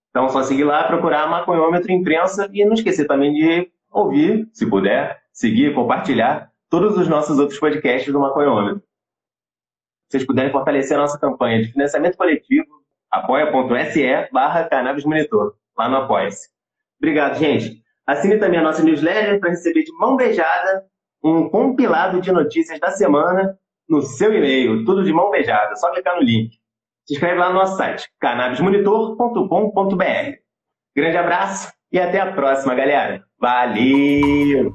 Então é só seguir lá, procurar Maconhômetro Imprensa e não esquecer também de ouvir, se puder, seguir, compartilhar todos os nossos outros podcasts do Maconhômetro. Se vocês puderem fortalecer a nossa campanha de financiamento coletivo, apoia.se barra Cannabis Monitor, lá no Apoia-se. Obrigado, gente. Assine também a nossa newsletter para receber de mão beijada um compilado de notícias da semana no seu e-mail, tudo de mão beijada, só clicar no link. Se inscreve lá no nosso site, cannabismonitor.com.br. Grande abraço e até a próxima, galera. Valeu!